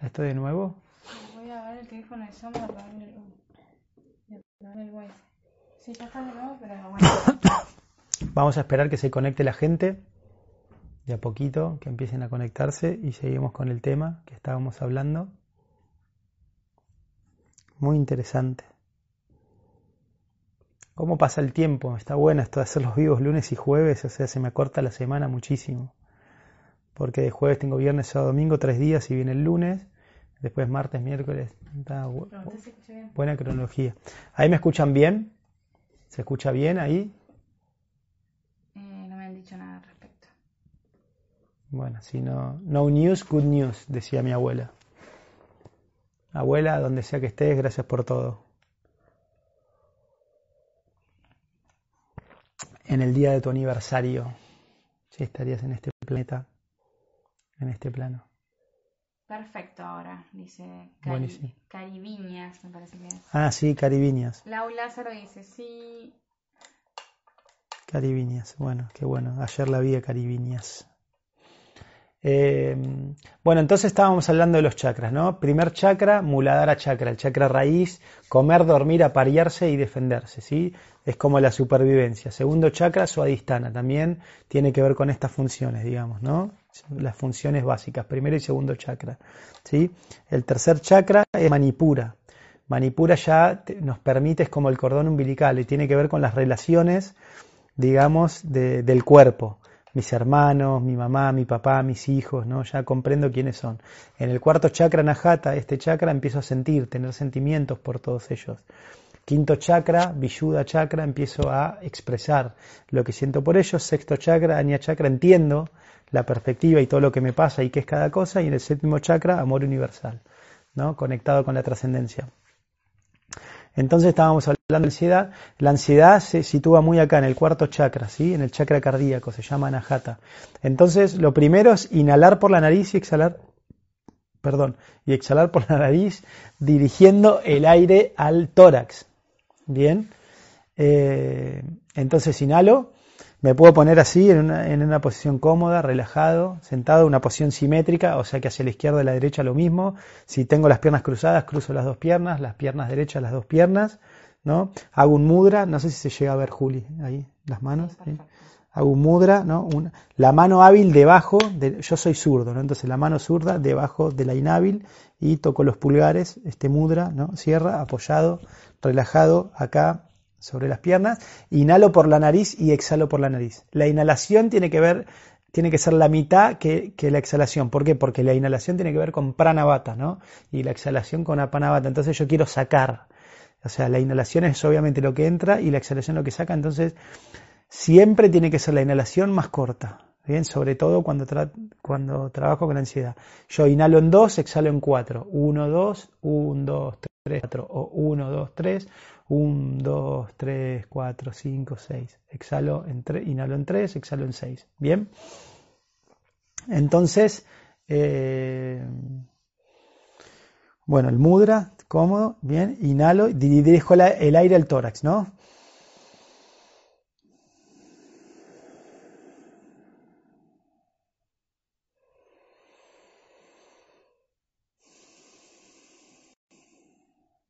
¿Esto de nuevo? Voy a el teléfono de Sam para apagarle el, el wifi. Sí, ya está de nuevo, pero bueno. Vamos a esperar que se conecte la gente, de a poquito, que empiecen a conectarse y seguimos con el tema que estábamos hablando. Muy interesante. ¿Cómo pasa el tiempo? Está bueno esto de hacer los vivos lunes y jueves, o sea, se me corta la semana muchísimo. Porque de jueves tengo viernes, sábado, domingo, tres días y viene el lunes. Después martes, miércoles. Está bu- bien. buena cronología. ¿Ahí me escuchan bien? ¿Se escucha bien ahí? Eh, no me han dicho nada al respecto. Bueno, si no, no news, good news, decía mi abuela. Abuela, donde sea que estés, gracias por todo. En el día de tu aniversario, si estarías en este planeta, en este plano. Perfecto ahora, dice Cari. Caribiñas, me parece que es. Ah, sí, Caribiñas. Lau Lázaro dice, sí, Caribiñas, bueno, qué bueno. Ayer la vi a Caribiñas. Eh, bueno, entonces estábamos hablando de los chakras, ¿no? Primer chakra, Muladhara chakra, el chakra raíz, comer, dormir, aparearse y defenderse, ¿sí? Es como la supervivencia. Segundo chakra, Swadhisthana, también tiene que ver con estas funciones, digamos, ¿no? Las funciones básicas, primero y segundo chakra, ¿sí? El tercer chakra es Manipura. Manipura ya nos permite, es como el cordón umbilical y tiene que ver con las relaciones, digamos, de- del cuerpo. Mis hermanos, mi mamá, mi papá, mis hijos, ¿no? Ya comprendo quiénes son. En el cuarto chakra Najata, este chakra, empiezo a sentir, tener sentimientos por todos ellos. Quinto chakra, Vishuddha chakra, empiezo a expresar lo que siento por ellos. Sexto chakra, Anya chakra, entiendo la perspectiva y todo lo que me pasa y qué es cada cosa. Y en el séptimo chakra, amor universal, ¿no? Conectado con la trascendencia. Entonces estábamos hablando de ansiedad. La ansiedad se sitúa muy acá en el cuarto chakra, ¿sí? En el chakra cardíaco, se llama anahata. Entonces, lo primero es inhalar por la nariz y exhalar, perdón, y exhalar por la nariz dirigiendo el aire al tórax. Bien. Eh, entonces inhalo, me puedo poner así en una, en una posición cómoda, relajado, sentado, una posición simétrica, o sea que hacia la izquierda y la derecha lo mismo. Si tengo las piernas cruzadas, cruzo las dos piernas, las piernas derechas, las dos piernas, ¿no? Hago un mudra, no sé si se llega a ver Juli ahí, las manos. Hago un mudra, ¿no? Una- la mano hábil debajo, de, yo soy zurdo, ¿no? Entonces la mano zurda debajo de la inhábil y toco los pulgares, este mudra, ¿no? Cierra, apoyado, relajado acá sobre las piernas, inhalo por la nariz y exhalo por la nariz. La inhalación tiene que ver, tiene que ser la mitad que, la exhalación. ¿Por qué? Porque la inhalación tiene que ver con pranavata, ¿no? Y la exhalación con apanavata. Entonces yo quiero sacar. O sea, la inhalación es obviamente lo que entra y la exhalación lo que saca. Entonces, siempre tiene que ser la inhalación más corta. Bien, sobre todo cuando, tra- cuando trabajo con ansiedad. Yo inhalo en 2, exhalo en 4. 1, 2, 1, 2, 3, 4. O 1, 2, 3, 1, 2, 3, 4, 5, 6. Exhalo en 3, inhalo en 3, exhalo en 6. Bien. Entonces, eh, bueno, el mudra, cómodo, bien, inhalo, di- dirijo el aire al tórax, ¿no?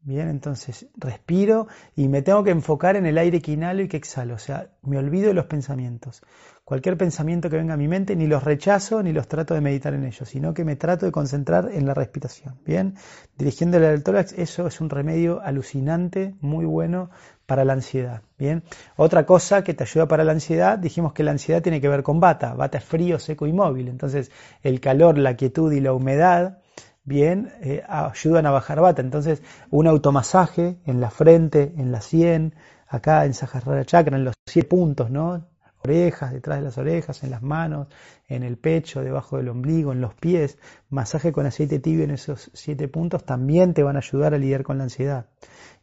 Bien, entonces respiro y me tengo que enfocar en el aire que inhalo y que exhalo. O sea, me olvido de los pensamientos. Cualquier pensamiento que venga a mi mente, ni los rechazo ni los trato de meditar en ellos, sino que me trato de concentrar en la respiración. Bien, dirigiéndole al tórax, eso es un remedio alucinante, muy bueno para la ansiedad. Bien, otra cosa que te ayuda para la ansiedad, dijimos que la ansiedad tiene que ver con bata. Bata es frío, seco y móvil. Entonces, el calor, la quietud y la humedad bien, eh, ayudan a bajar bata. Entonces, un automasaje en la frente, en la sien, acá en Sahasrara Chakra, en los siete puntos, ¿no? Orejas, detrás de las orejas, en las manos, en el pecho, debajo del ombligo, en los pies. Masaje con aceite tibio en esos siete puntos también te van a ayudar a lidiar con la ansiedad.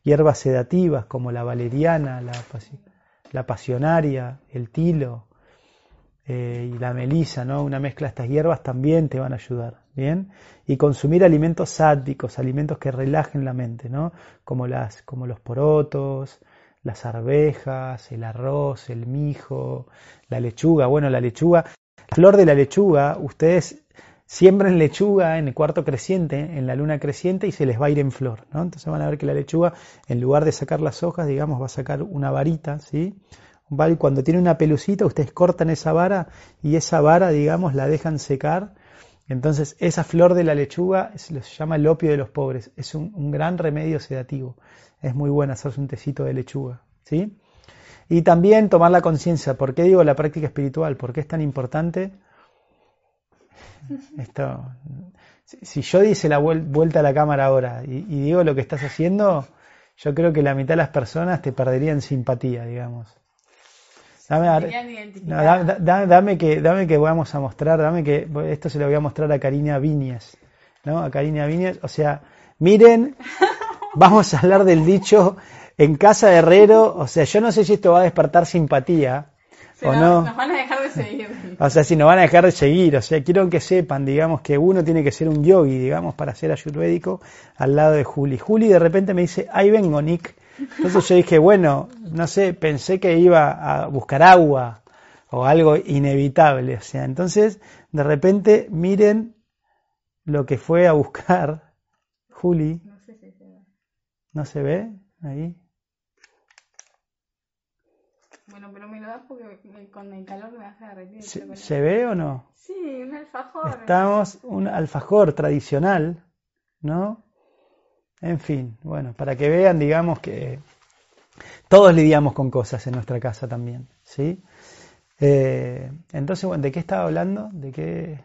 Hierbas sedativas como la valeriana, la, la pasionaria, el tilo, eh, y la melisa, ¿no? Una mezcla de estas hierbas también te van a ayudar, ¿bien? Y consumir alimentos sádicos, alimentos que relajen la mente, ¿no? Como, las, como los porotos, las arvejas, el arroz, el mijo, la lechuga. Bueno, la lechuga, la flor de la lechuga, ustedes siembren lechuga en el cuarto creciente, en la luna creciente, y se les va a ir en flor. ¿no? Entonces van a ver que la lechuga, en lugar de sacar las hojas, digamos, va a sacar una varita, ¿sí? Cuando tiene una pelucita, ustedes cortan esa vara y esa vara, digamos, la dejan secar. Entonces, esa flor de la lechuga se llama el opio de los pobres. Es un, un gran remedio sedativo. Es muy bueno hacerse un tecito de lechuga. ¿sí? Y también tomar la conciencia. ¿Por qué digo la práctica espiritual? ¿Por qué es tan importante? Esto, si yo dice la vuelta a la cámara ahora y, digo lo que estás haciendo, yo creo que la mitad de las personas te perderían simpatía, digamos. Dame, dame, que, dame que vamos a mostrar, dame que esto se lo voy a mostrar a Karina Viñas, ¿no? A Karina Viñas, o sea, miren, vamos a hablar del dicho en casa de herrero, o sea, yo no sé si esto va a despertar simpatía, ¿O no? Nos van a dejar de seguir. O sea, si nos van a dejar de seguir, o sea, quiero que sepan, digamos, que uno tiene que ser un yogi, digamos, para ser ayurvédico al lado de Juli. Juli de repente me dice, ahí vengo, Nick. Entonces yo dije, bueno, no sé, pensé que iba a buscar agua o algo inevitable. O sea, entonces, de repente, miren lo que fue a buscar Juli. No sé si se ve. ¿No se ve? Ahí. Bueno, pero me lo das porque con el calor me hace derretir. ¿Se, ve o no? Sí, un alfajor. Estamos un alfajor tradicional, ¿no? En fin, bueno, para que vean, digamos que todos lidiamos con cosas en nuestra casa también, ¿sí? Eh, entonces, bueno, ¿de qué estaba hablando? ¿De qué?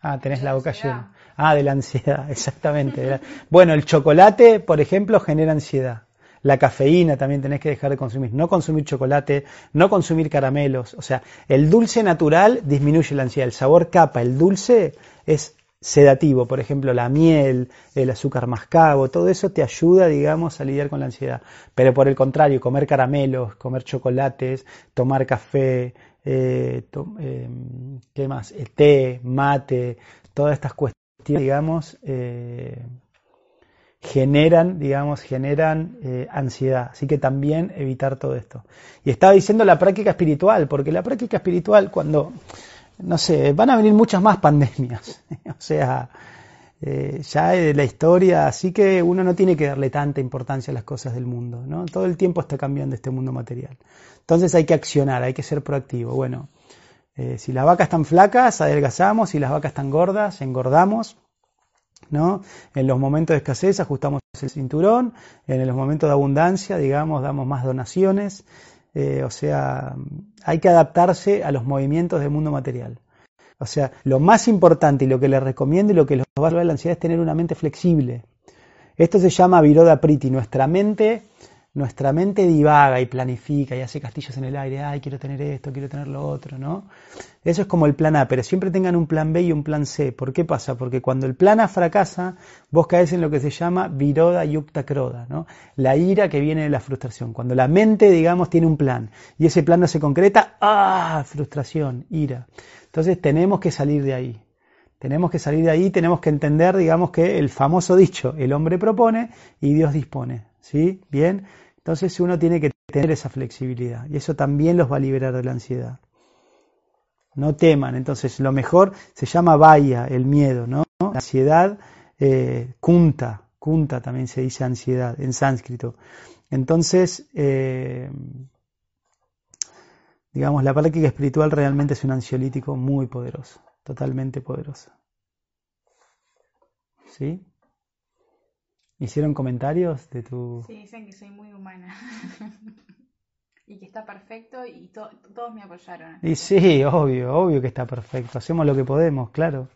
Ah, tenés la, boca llena. Ah, de la ansiedad, exactamente. bueno, el chocolate, por ejemplo, genera ansiedad. La cafeína también tenés que dejar de consumir. No consumir chocolate, no consumir caramelos. O sea, el dulce natural disminuye la ansiedad. El sabor capa, el dulce es sedativo. Por ejemplo, la miel, el azúcar mascabo, todo eso te ayuda, digamos, a lidiar con la ansiedad. Pero por el contrario, comer caramelos, comer chocolates, tomar café, eh, eh, ¿qué más? Eh, té, mate, todas estas cuestiones, digamos, generan, digamos, generan eh, ansiedad. Así que también evitar todo esto. Y estaba diciendo la práctica espiritual, porque la práctica espiritual, cuando, no sé, van a venir muchas más pandemias. o sea, eh, ya es de la historia, así que uno no tiene que darle tanta importancia a las cosas del mundo, ¿no? Todo el tiempo está cambiando este mundo material. Entonces hay que accionar, hay que ser proactivo. Bueno, eh, si las vacas están flacas, adelgazamos, si las vacas están gordas, engordamos. ¿no? En los momentos de escasez ajustamos el cinturón, en los momentos de abundancia, digamos, damos más donaciones, eh, o sea, hay que adaptarse a los movimientos del mundo material. O sea, lo más importante y lo que les recomiendo y lo que les va a dar la ansiedad es tener una mente flexible. Esto se llama Viroda Priti, nuestra mente nuestra mente divaga y planifica y hace castillos en el aire, ay, quiero tener esto, quiero tener lo otro, ¿no? Eso es como el plan A, pero siempre tengan un plan B y un plan C. ¿Por qué pasa? Porque cuando el plan A fracasa, vos caes en lo que se llama viroda yukta kroda, ¿no? La ira que viene de la frustración. Cuando la mente, digamos, tiene un plan y ese plan no se concreta, ¡ah! Frustración, ira. Entonces tenemos que salir de ahí. Tenemos que salir de ahí, tenemos que entender, digamos, que el famoso dicho, el hombre propone y Dios dispone. ¿Sí? Bien. Entonces uno tiene que tener esa flexibilidad y eso también los va a liberar de la ansiedad. No teman, entonces lo mejor se llama vaya, el miedo, ¿no? La ansiedad, eh, kunta, kunta también se dice ansiedad en sánscrito. Entonces, eh, digamos, la práctica espiritual realmente es un ansiolítico muy poderoso, totalmente poderoso. ¿Sí? ¿Hicieron comentarios de tu...? Sí, dicen que soy muy humana. y que está perfecto y todos me apoyaron. Y sí, obvio, obvio que está perfecto. Hacemos lo que podemos, claro.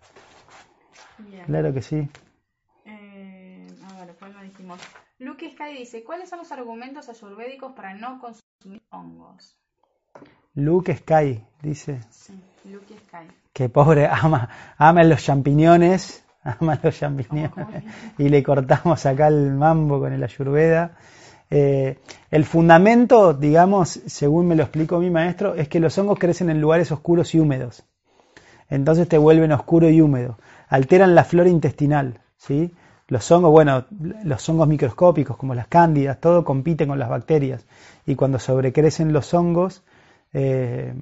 Claro que sí. Eh, a ver, ¿cuál lo dijimos? Luke Sky dice, ¿cuáles son los argumentos ayurvédicos para no consumir hongos? Luke Sky, dice. Sí, Luke Sky. Que pobre, ama, ama los champiñones los y le cortamos acá el mambo con el ayurveda. Eh, el fundamento, digamos, según me lo explicó mi maestro, es que los hongos crecen en lugares oscuros y húmedos. Entonces te vuelven oscuro y húmedo. Alteran la flora intestinal, ¿sí? Los hongos, bueno, los hongos microscópicos como las cándidas, todo compiten con las bacterias. Y cuando sobrecrecen los hongos, eh,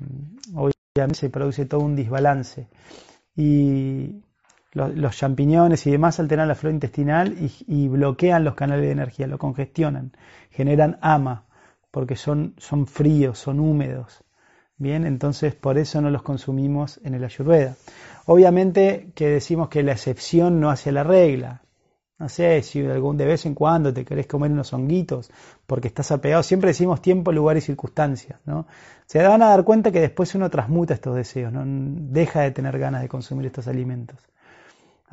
obviamente se produce todo un desbalance. Y los, champiñones y demás alteran la flora intestinal y, bloquean los canales de energía, lo congestionan, generan ama, porque son, fríos, son húmedos. Bien, entonces por eso no los consumimos en el ayurveda. Obviamente que decimos que la excepción no hace la regla. No sé, si algún de vez en cuando te querés comer unos honguitos porque estás apegado, siempre decimos tiempo, lugar y circunstancias, ¿no? Se van a dar cuenta que después uno transmuta estos deseos, ¿no? Deja de tener ganas de consumir estos alimentos.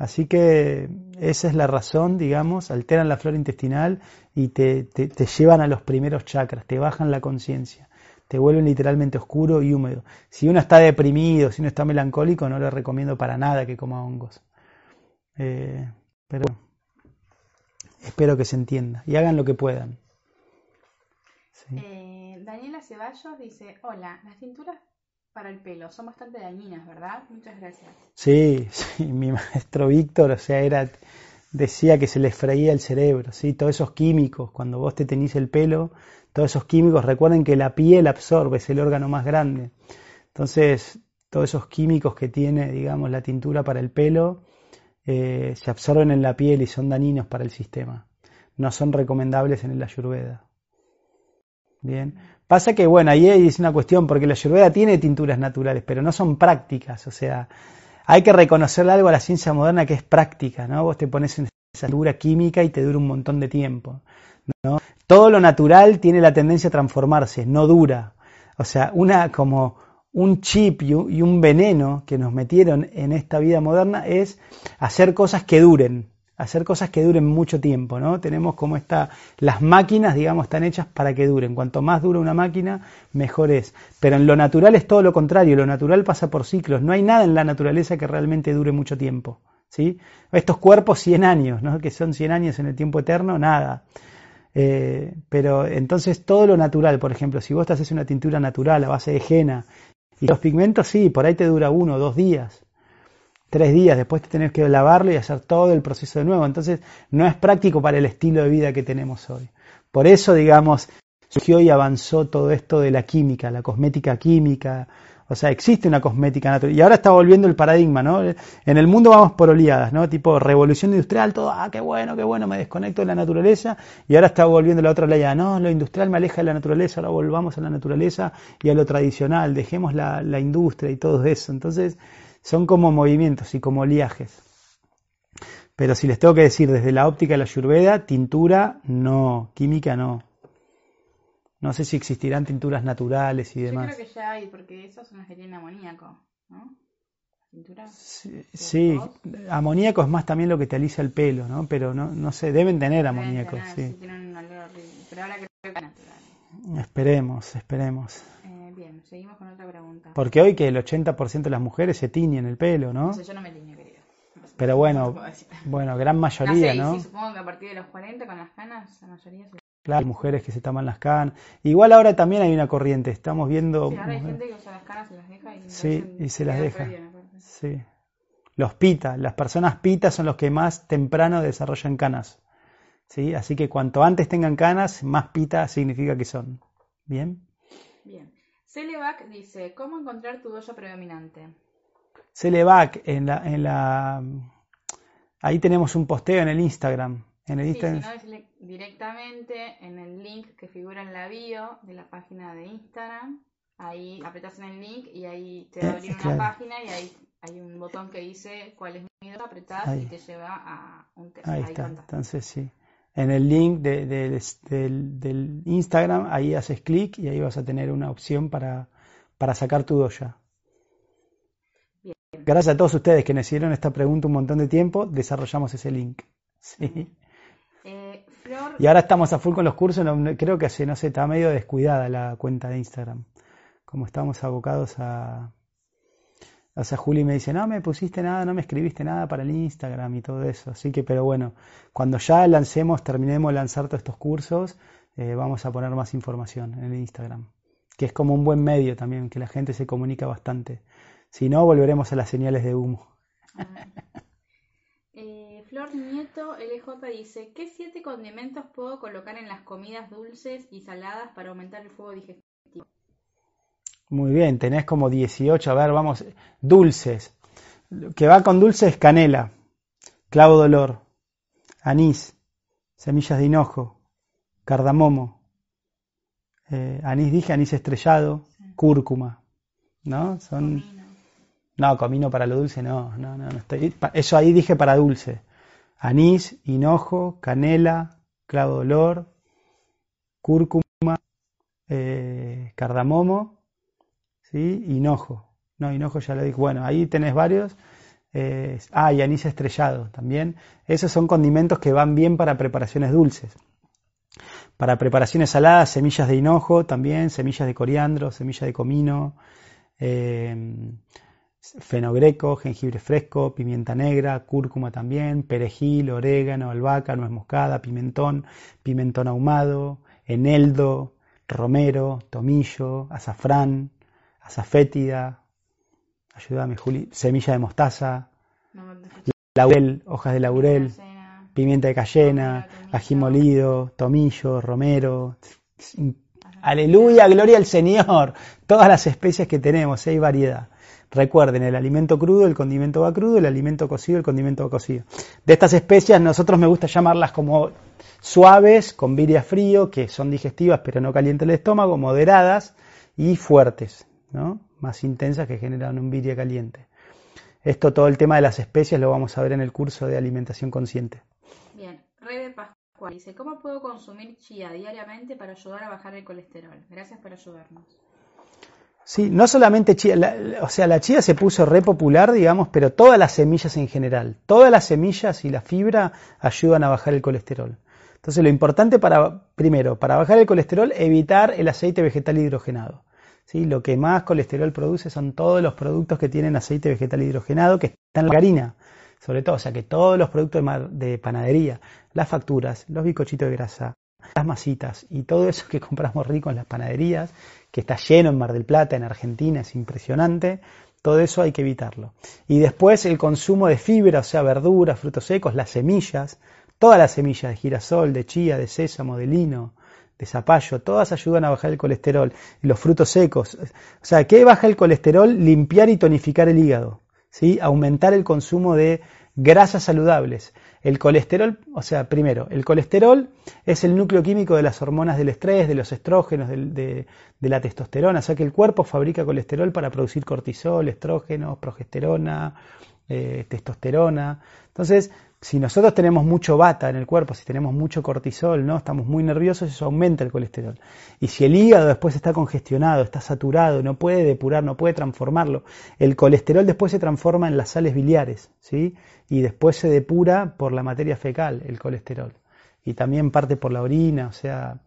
Así que esa es la razón, digamos, alteran la flora intestinal y te, te, llevan a los primeros chakras, te bajan la conciencia, te vuelven literalmente oscuro y húmedo. Si uno está deprimido, si uno está melancólico, no le recomiendo para nada que coma hongos. Eh, pero espero que se entienda y hagan lo que puedan. Eh, Daniela Ceballos dice, hola, las tinturas para el pelo son bastante dañinas, ¿verdad? Muchas gracias. Sí, sí, mi maestro Víctor, o sea, era decía que se les freía el cerebro, ¿sí? Todos esos químicos, cuando vos te tenís el pelo, todos esos químicos, recuerden que la piel absorbe, es el órgano más grande. Entonces, todos esos químicos que tiene, digamos, la tintura para el pelo, eh, se absorben en la piel y son dañinos para el sistema. No son recomendables en la ayurveda. Bien. Pasa que, bueno, ahí es una cuestión, porque la ayurveda tiene tinturas naturales, pero no son prácticas. O sea, hay que reconocerle algo a la ciencia moderna que es práctica, ¿no? Vos te pones en esa tintura química y te dura un montón de tiempo. Todo lo natural tiene la tendencia a transformarse, no dura. O sea, una como un chip y un veneno que nos metieron en esta vida moderna es hacer cosas que duren, hacer cosas que duren mucho tiempo, ¿no? Tenemos como esta, las máquinas, digamos, están hechas para que duren. Cuanto más dura una máquina, mejor es. Pero en lo natural es todo lo contrario, lo natural pasa por ciclos. No hay nada en la naturaleza que realmente dure mucho tiempo, ¿sí? Estos cuerpos 100 años, ¿no? Que son 100 años en el tiempo eterno, nada. Eh, pero entonces todo lo natural, por ejemplo, si vos te haces una tintura natural a base de henna y los pigmentos sí, por ahí te dura uno o dos días, tres días, después te tenés que lavarlo y hacer todo el proceso de nuevo. Entonces no es práctico para el estilo de vida que tenemos hoy. Por eso, digamos, surgió y avanzó todo esto de la química, la cosmética química, o sea, existe una cosmética natural. Y ahora está volviendo el paradigma, ¿no? En el mundo vamos por oleadas, ¿no? Tipo revolución industrial, todo, ah, qué bueno, qué bueno, me desconecto de la naturaleza. Y ahora está volviendo la otra oleada, no, lo industrial me aleja de la naturaleza, ahora volvamos a la naturaleza y a lo tradicional, dejemos la, la industria y todo eso. Entonces, son como movimientos y como oleajes. Pero si les tengo que decir desde la óptica de la ayurveda, tintura no, química no. No sé si existirán tinturas naturales y demás. Yo creo que ya hay, porque esas son las que tienen amoníaco, ¿no? Sí, amoníaco es más también lo que te alisa el pelo, ¿no? Pero no, no sé, deben tener amoníaco, sí. Tienen un olor pero ahora creo que es natural. Esperemos, esperemos. Bien, seguimos con otra pregunta. Porque hoy que el 80% de las mujeres se tiñen el pelo, ¿no? yo no me tiño, querido. pero bueno, bueno, gran mayoría, ¿no? Sí, supongo que a partir de los 40 con las canas, la mayoría se Claro, hay mujeres que se taman las canas. Igual ahora también hay una corriente, estamos viendo... Sí, ahora hay gente que usa las canas y las deja y, sí, y se las deja. sí. Los pita, las personas pita son los que más temprano desarrollan canas. ¿sí? Así que cuanto antes tengan canas, más pita significa que son. ¿Bien? Bien. Celebac dice, ¿cómo encontrar tu doya predominante? Celebac, en la, en la... Ahí tenemos un posteo en el Instagram en el sí, directamente en el link que figura en la bio de la página de Instagram. Ahí apretas en el link y ahí te va a abrir una página y ahí hay un botón que dice cuál es mi miedo, apretás y te lleva a un test. Ahí, está, entonces sí. En el link de, del, del, Instagram, ahí haces clic y ahí vas a tener una opción para, para sacar tu doya. Gracias a todos ustedes que nos hicieron esta pregunta un montón de tiempo, desarrollamos ese link. Sí. Y ahora estamos a full con los cursos, creo que hace, no sé, está medio descuidada la cuenta de Instagram. Como estamos abocados a... O sea, Juli me dice, no me pusiste nada, no me escribiste nada para el Instagram y todo eso. Así que, pero bueno, cuando ya lancemos, terminemos de lanzar todos estos cursos, eh, vamos a poner más información en el Instagram. Que es como un buen medio también, que la gente se comunica bastante. Si no, volveremos a las señales de humo. Ah. Flor Nieto LJ dice, ¿qué siete condimentos puedo colocar en las comidas dulces y saladas para aumentar el fuego digestivo? Muy bien, tenés como 18, a ver, vamos, dulces. Lo que va con dulce es canela, clavo de olor, anís, semillas de hinojo, cardamomo, eh, anís dije, anís estrellado, cúrcuma, ¿no? Son... No, comino para lo dulce no, no, no, no estoy... Eso ahí dije para dulce. Anís, hinojo, canela, clavo de olor, cúrcuma, eh, cardamomo, ¿sí? hinojo. No, hinojo ya lo dije. Bueno, ahí tenés varios. Eh, ah, y anís estrellado también. Esos son condimentos que van bien para preparaciones dulces. Para preparaciones saladas, semillas de hinojo también, semillas de coriandro, semillas de comino, eh, fenogreco, jengibre fresco, pimienta negra, cúrcuma también, perejil, orégano, albahaca, nuez moscada, pimentón, pimentón ahumado, eneldo, romero, tomillo, azafrán, azafétida, ayúdame Juli, semilla de mostaza, laurel, hojas de laurel, pimienta de cayena, ají molido, tomillo, romero. Aleluya, gloria al Señor. Todas las especies que tenemos, hay variedad. Recuerden, el alimento crudo, el condimento va crudo, el alimento cocido, el condimento va cocido. De estas especias, nosotros me gusta llamarlas como suaves, con viria frío, que son digestivas pero no calientan el estómago, moderadas y fuertes, ¿no? más intensas que generan un viria caliente. Esto, todo el tema de las especias, lo vamos a ver en el curso de alimentación consciente. Bien, Rebe Pascual dice, ¿cómo puedo consumir chía diariamente para ayudar a bajar el colesterol? Gracias por ayudarnos. Sí, no solamente chía, o sea, la chía se puso re popular, digamos, pero todas las semillas en general, todas las semillas y la fibra ayudan a bajar el colesterol. Entonces, lo importante para, primero, para bajar el colesterol, evitar el aceite vegetal hidrogenado. Lo que más colesterol produce son todos los productos que tienen aceite vegetal hidrogenado, que están en la margarina, sobre todo, o sea, que todos los productos de, de panadería, las facturas, los bicochitos de grasa, las masitas y todo eso que compramos rico en las panaderías, que está lleno en Mar del Plata, en Argentina, es impresionante. Todo eso hay que evitarlo. Y después el consumo de fibra, o sea, verduras, frutos secos, las semillas, todas las semillas de girasol, de chía, de sésamo, de lino, de zapallo, todas ayudan a bajar el colesterol. Los frutos secos. O sea, ¿qué baja el colesterol? Limpiar y tonificar el hígado. ¿sí? Aumentar el consumo de grasas saludables. El colesterol, o sea, primero, el colesterol es el núcleo químico de las hormonas del estrés, de los estrógenos, de, la testosterona, o sea que el cuerpo fabrica colesterol para producir cortisol, estrógenos, progesterona, eh, testosterona. Entonces, si nosotros tenemos mucho bata en el cuerpo, si tenemos mucho cortisol, ¿no? Estamos muy nerviosos, eso aumenta el colesterol. Y si el hígado después está congestionado, está saturado, no puede depurar, no puede transformarlo, el colesterol después se transforma en las sales biliares, ¿sí? Y después se depura por la materia fecal, el colesterol. Y también parte por la orina, o sea,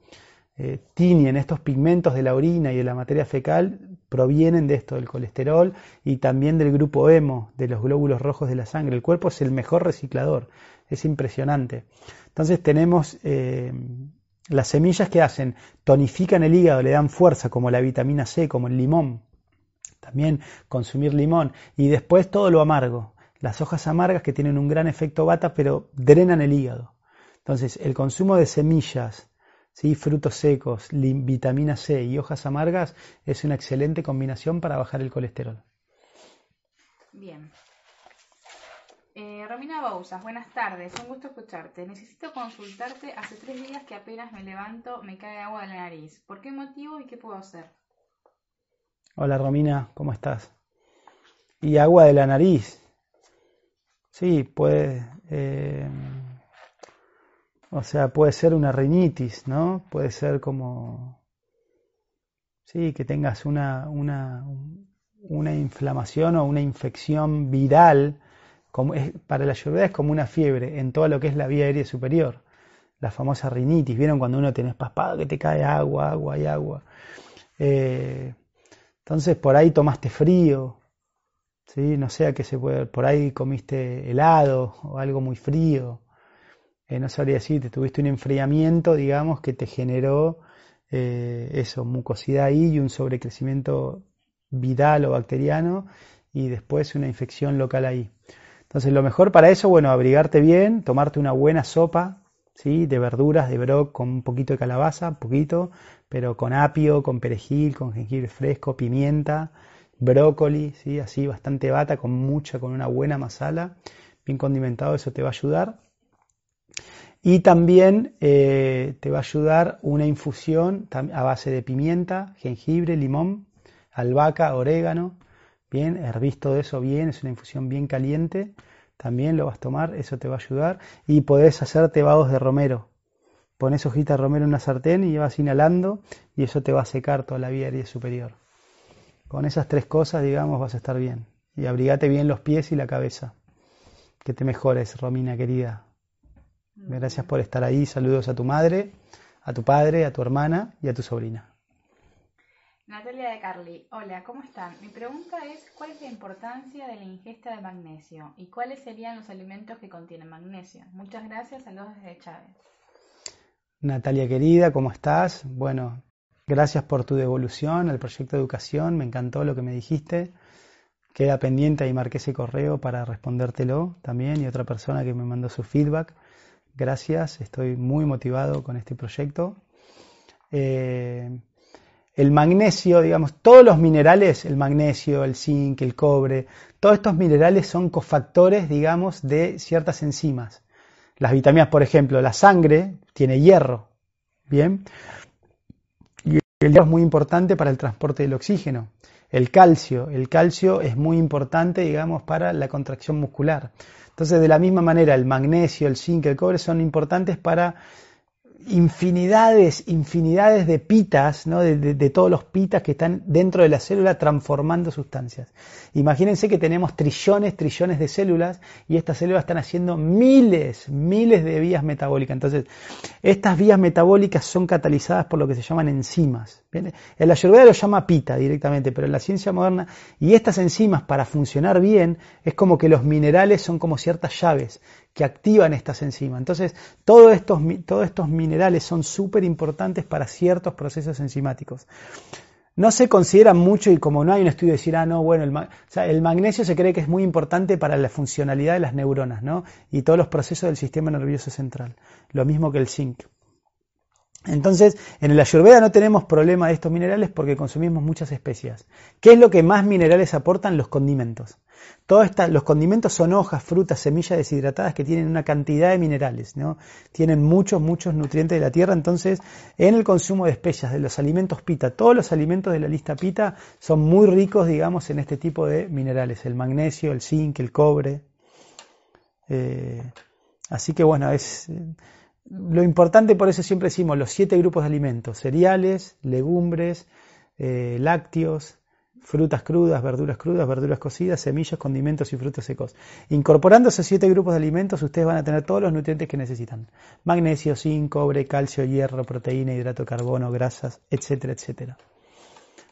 eh, tiñen estos pigmentos de la orina y de la materia fecal provienen de esto, del colesterol y también del grupo hemo, de los glóbulos rojos de la sangre. El cuerpo es el mejor reciclador, es impresionante. Entonces tenemos eh, las semillas que hacen, tonifican el hígado, le dan fuerza, como la vitamina C, como el limón. También consumir limón y después todo lo amargo, las hojas amargas que tienen un gran efecto bata, pero drenan el hígado. Entonces, el consumo de semillas, ¿sí? frutos secos, vitamina C y hojas amargas es una excelente combinación para bajar el colesterol. Bien. Eh, Romina Bausas, buenas tardes, un gusto escucharte. Necesito consultarte, hace tres días que apenas me levanto me cae agua de la nariz. ¿Por qué motivo y qué puedo hacer? Hola Romina, ¿cómo estás? Y agua de la nariz. Sí, puede... Eh, o sea, puede ser una rinitis, ¿no? Puede ser como, sí, que tengas una, una, una inflamación o una infección viral. Como es, para la lluvia es como una fiebre en todo lo que es la vía aérea superior. La famosa rinitis. ¿Vieron cuando uno tiene paspado que te cae agua, agua y agua? Eh, entonces por ahí tomaste frío, ¿sí? no sé a qué se puede, por ahí comiste helado o algo muy frío, eh, no sabría decirte, tuviste un enfriamiento, digamos, que te generó eh, eso, mucosidad ahí y un sobrecrecimiento viral o bacteriano y después una infección local ahí. Entonces lo mejor para eso, bueno, abrigarte bien, tomarte una buena sopa, ¿sí? De verduras, de broc con un poquito de calabaza, poquito, pero con apio, con perejil, con jengibre fresco, pimienta brócoli, ¿sí? así bastante bata, con mucha, con una buena masala, bien condimentado, eso te va a ayudar. Y también eh, te va a ayudar una infusión a base de pimienta, jengibre, limón, albahaca, orégano. Bien, hervís todo eso bien, es una infusión bien caliente. También lo vas a tomar, eso te va a ayudar. Y podés hacer tebados de romero. Pones hojitas de romero en una sartén y vas inhalando y eso te va a secar toda la vía aérea superior. Con esas tres cosas, digamos, vas a estar bien. Y abrigate bien los pies y la cabeza. Que te mejores, Romina querida. Gracias por estar ahí. Saludos a tu madre, a tu padre, a tu hermana y a tu sobrina. Natalia de Carly, hola, ¿cómo están? Mi pregunta es, ¿cuál es la importancia de la ingesta de magnesio? ¿Y cuáles serían los alimentos que contienen magnesio? Muchas gracias, saludos desde Chávez. Natalia querida, ¿cómo estás? Bueno, gracias por tu devolución al proyecto de educación, me encantó lo que me dijiste. Queda pendiente y marqué ese correo para respondértelo también y otra persona que me mandó su feedback. Gracias, estoy muy motivado con este proyecto. Eh, el magnesio, digamos, todos los minerales, el magnesio, el zinc, el cobre, todos estos minerales son cofactores, digamos, de ciertas enzimas. Las vitaminas, por ejemplo, la sangre tiene hierro, ¿bien? Y el hierro es muy importante para el transporte del oxígeno. El calcio, el calcio es muy importante, digamos, para la contracción muscular. Entonces, de la misma manera, el magnesio, el zinc, el cobre son importantes para infinidades, infinidades de pitas, ¿no? de, todos los pitas que están dentro de la célula transformando sustancias. Imagínense que tenemos trillones, trillones de células y estas células están haciendo miles, miles de vías metabólicas. Entonces, estas vías metabólicas son catalizadas por lo que se llaman enzimas. El ayurveda lo llama pita directamente, pero en la ciencia moderna, y estas enzimas para funcionar bien, es como que los minerales son como ciertas llaves que activan estas enzimas. Entonces, todos estos, todos estos minerales son súper importantes para ciertos procesos enzimáticos. No se considera mucho y como no hay un estudio de decir, ah, no, bueno, el, el, magnesio se cree que es muy importante para la funcionalidad de las neuronas, ¿no? Y todos los procesos del sistema nervioso central. Lo mismo que el zinc. Entonces, en el Ayurveda no tenemos problema de estos minerales porque consumimos muchas especias. ¿Qué es lo que más minerales aportan? Los condimentos. Todos los condimentos son hojas, frutas, semillas deshidratadas que tienen una cantidad de minerales, ¿no? Tienen muchos, muchos nutrientes de la tierra. Entonces, en el consumo de especias, de los alimentos pita, todos los alimentos de la lista pita son muy ricos, digamos, en este tipo de minerales. El magnesio, el zinc, el cobre. Eh, así que bueno, es lo importante, por eso siempre decimos los siete grupos de alimentos, cereales, legumbres, eh, lácteos, frutas crudas, verduras crudas, verduras cocidas, semillas, condimentos y frutos secos. Incorporando esos siete grupos de alimentos, ustedes van a tener todos los nutrientes que necesitan. Magnesio, zinc, cobre, calcio, hierro, proteína, hidrato de carbono, grasas, etcétera, etcétera.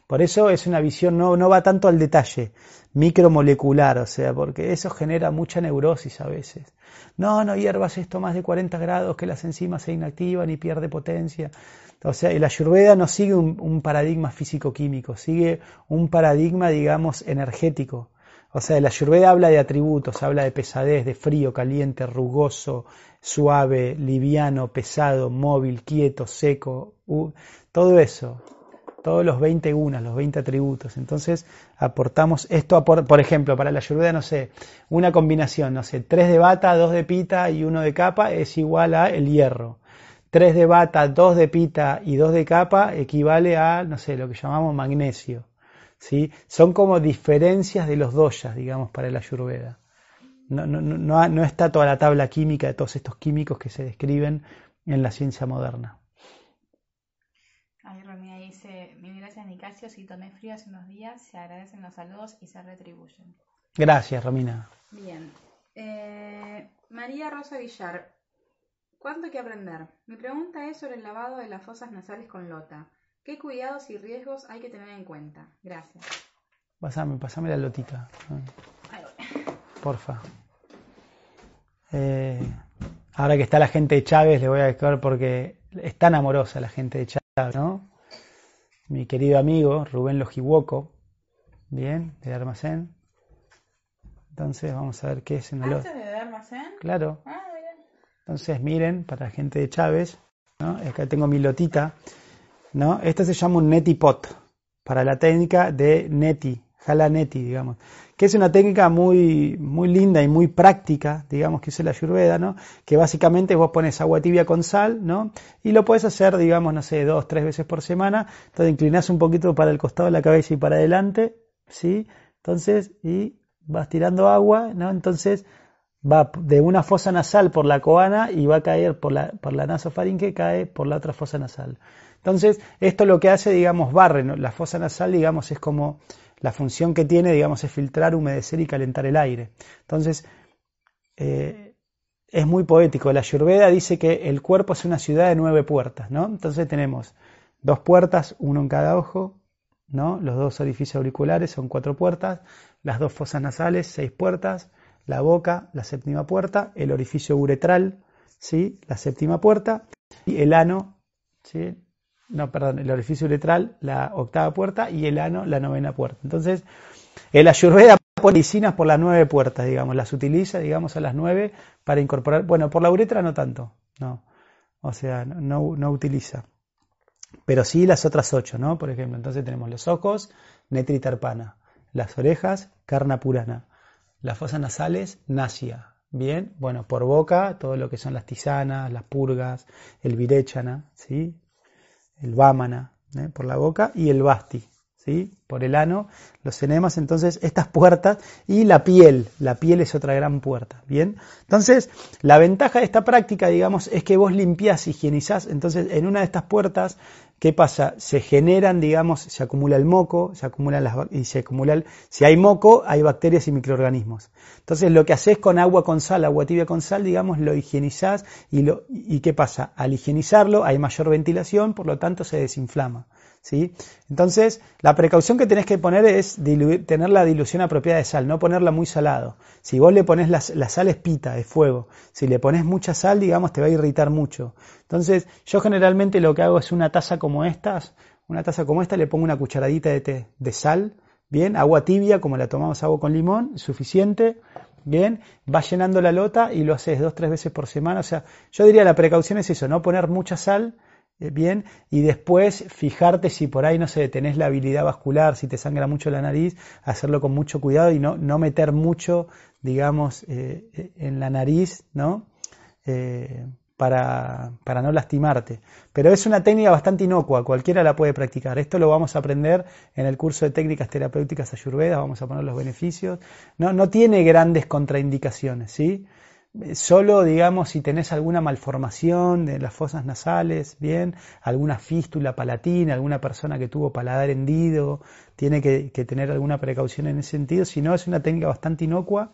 Por eso es una visión, no, no va tanto al detalle, micromolecular, o sea, porque eso genera mucha neurosis a veces. No, no hierbas esto más de 40 grados, que las enzimas se inactivan y pierde potencia. O sea, el ayurveda no sigue un, paradigma físico-químico, sigue un paradigma, digamos, energético. O sea, el ayurveda habla de atributos, habla de pesadez, de frío, caliente, rugoso, suave, liviano, pesado, móvil, quieto, seco, todo eso todos los 20 unas, los 20 atributos. Entonces aportamos esto, por ejemplo, para la ayurveda, no sé, una combinación, no sé, 3 de bata, 2 de pita y 1 de capa es igual a el hierro. 3 de bata, 2 de pita y 2 de capa equivale a, no sé, lo que llamamos magnesio. ¿sí? Son como diferencias de los doyas, digamos, para la ayurveda. No, no, no, no está toda la tabla química de todos estos químicos que se describen en la ciencia moderna. Nicasio, si tomé frío hace unos días, se agradecen los saludos y se retribuyen. Gracias, Romina. Bien. Eh, María Rosa Villar, ¿cuánto hay que aprender? Mi pregunta es sobre el lavado de las fosas nasales con lota. ¿Qué cuidados y riesgos hay que tener en cuenta? Gracias. Pasame, pasame la lotita. Porfa. Eh, ahora que está la gente de Chávez, le voy a decir porque es tan amorosa la gente de Chávez, ¿no? Mi querido amigo Rubén Lojiwoco, bien, de almacén. Entonces vamos a ver qué es en el ¿Antes de almacén? Claro. Ah, Entonces miren, para la gente de Chávez, ¿no? acá tengo mi lotita, ¿no? Este se llama un neti pot, para la técnica de neti, Halaneti, digamos, que es una técnica muy, muy linda y muy práctica, digamos, que es la ayurveda, ¿no? Que básicamente vos pones agua tibia con sal, ¿no? Y lo puedes hacer, digamos, no sé, dos, tres veces por semana. Entonces inclinás un poquito para el costado de la cabeza y para adelante, ¿sí? Entonces, y vas tirando agua, ¿no? Entonces va de una fosa nasal por la coana y va a caer por la, por la nasofaringe, cae por la otra fosa nasal. Entonces, esto lo que hace, digamos, barre, la fosa nasal, digamos, es como la función que tiene, digamos, es filtrar, humedecer y calentar el aire. Entonces, eh, es muy poético. La Ayurveda dice que el cuerpo es una ciudad de nueve puertas, ¿no? Entonces tenemos dos puertas, uno en cada ojo, ¿no? Los dos orificios auriculares son cuatro puertas, las dos fosas nasales, seis puertas, la boca, la séptima puerta, el orificio uretral, ¿sí? La séptima puerta, y el ano, ¿sí? No, perdón, el orificio uretral, la octava puerta, y el ano, la novena puerta. Entonces, el ayurveda pone medicinas por las nueve puertas, digamos, las utiliza, digamos, a las nueve para incorporar, bueno, por la uretra no tanto, no, o sea, no, no utiliza, pero sí las otras ocho, ¿no? Por ejemplo, entonces tenemos los ojos, netritarpana, las orejas, carna purana, las fosas nasales, nasia, Bien, bueno, por boca, todo lo que son las tisanas, las purgas, el virechana, ¿sí? El vámana ¿eh? por la boca y el basti ¿sí? por el ano, los enemas, entonces estas puertas y la piel, la piel es otra gran puerta, ¿bien? Entonces, la ventaja de esta práctica, digamos, es que vos limpiás, higienizás, entonces en una de estas puertas ¿Qué pasa? Se generan, digamos, se acumula el moco, se acumulan las y se acumula si hay moco, hay bacterias y microorganismos. Entonces, lo que haces con agua con sal, agua tibia con sal, digamos, lo higienizás y lo y qué pasa? Al higienizarlo hay mayor ventilación, por lo tanto se desinflama. ¿Sí? Entonces, la precaución que tenés que poner es tener la dilución apropiada de sal, no ponerla muy salado. Si vos le pones la, sal es pita, es fuego. Si le pones mucha sal, digamos, te va a irritar mucho. Entonces, yo generalmente lo que hago es una taza como esta, una taza como esta, le pongo una cucharadita de, té, de sal, bien, agua tibia, como la tomamos agua con limón, suficiente, bien, vas llenando la lota y lo haces dos, tres veces por semana. O sea, yo diría la precaución es eso, no poner mucha sal, bien, y después fijarte si por ahí no se tenés la habilidad vascular, si te sangra mucho la nariz, hacerlo con mucho cuidado y no, no meter mucho, digamos, eh, eh, en la nariz, ¿no? para, para, no lastimarte. Pero es una técnica bastante inocua, cualquiera la puede practicar. Esto lo vamos a aprender en el curso de técnicas terapéuticas ayurvedas, vamos a poner los beneficios. No, no tiene grandes contraindicaciones, ¿sí? Solo, digamos, si tenés alguna malformación de las fosas nasales, bien, alguna fístula palatina, alguna persona que tuvo paladar hendido, tiene que, tener alguna precaución en ese sentido. Si no, es una técnica bastante inocua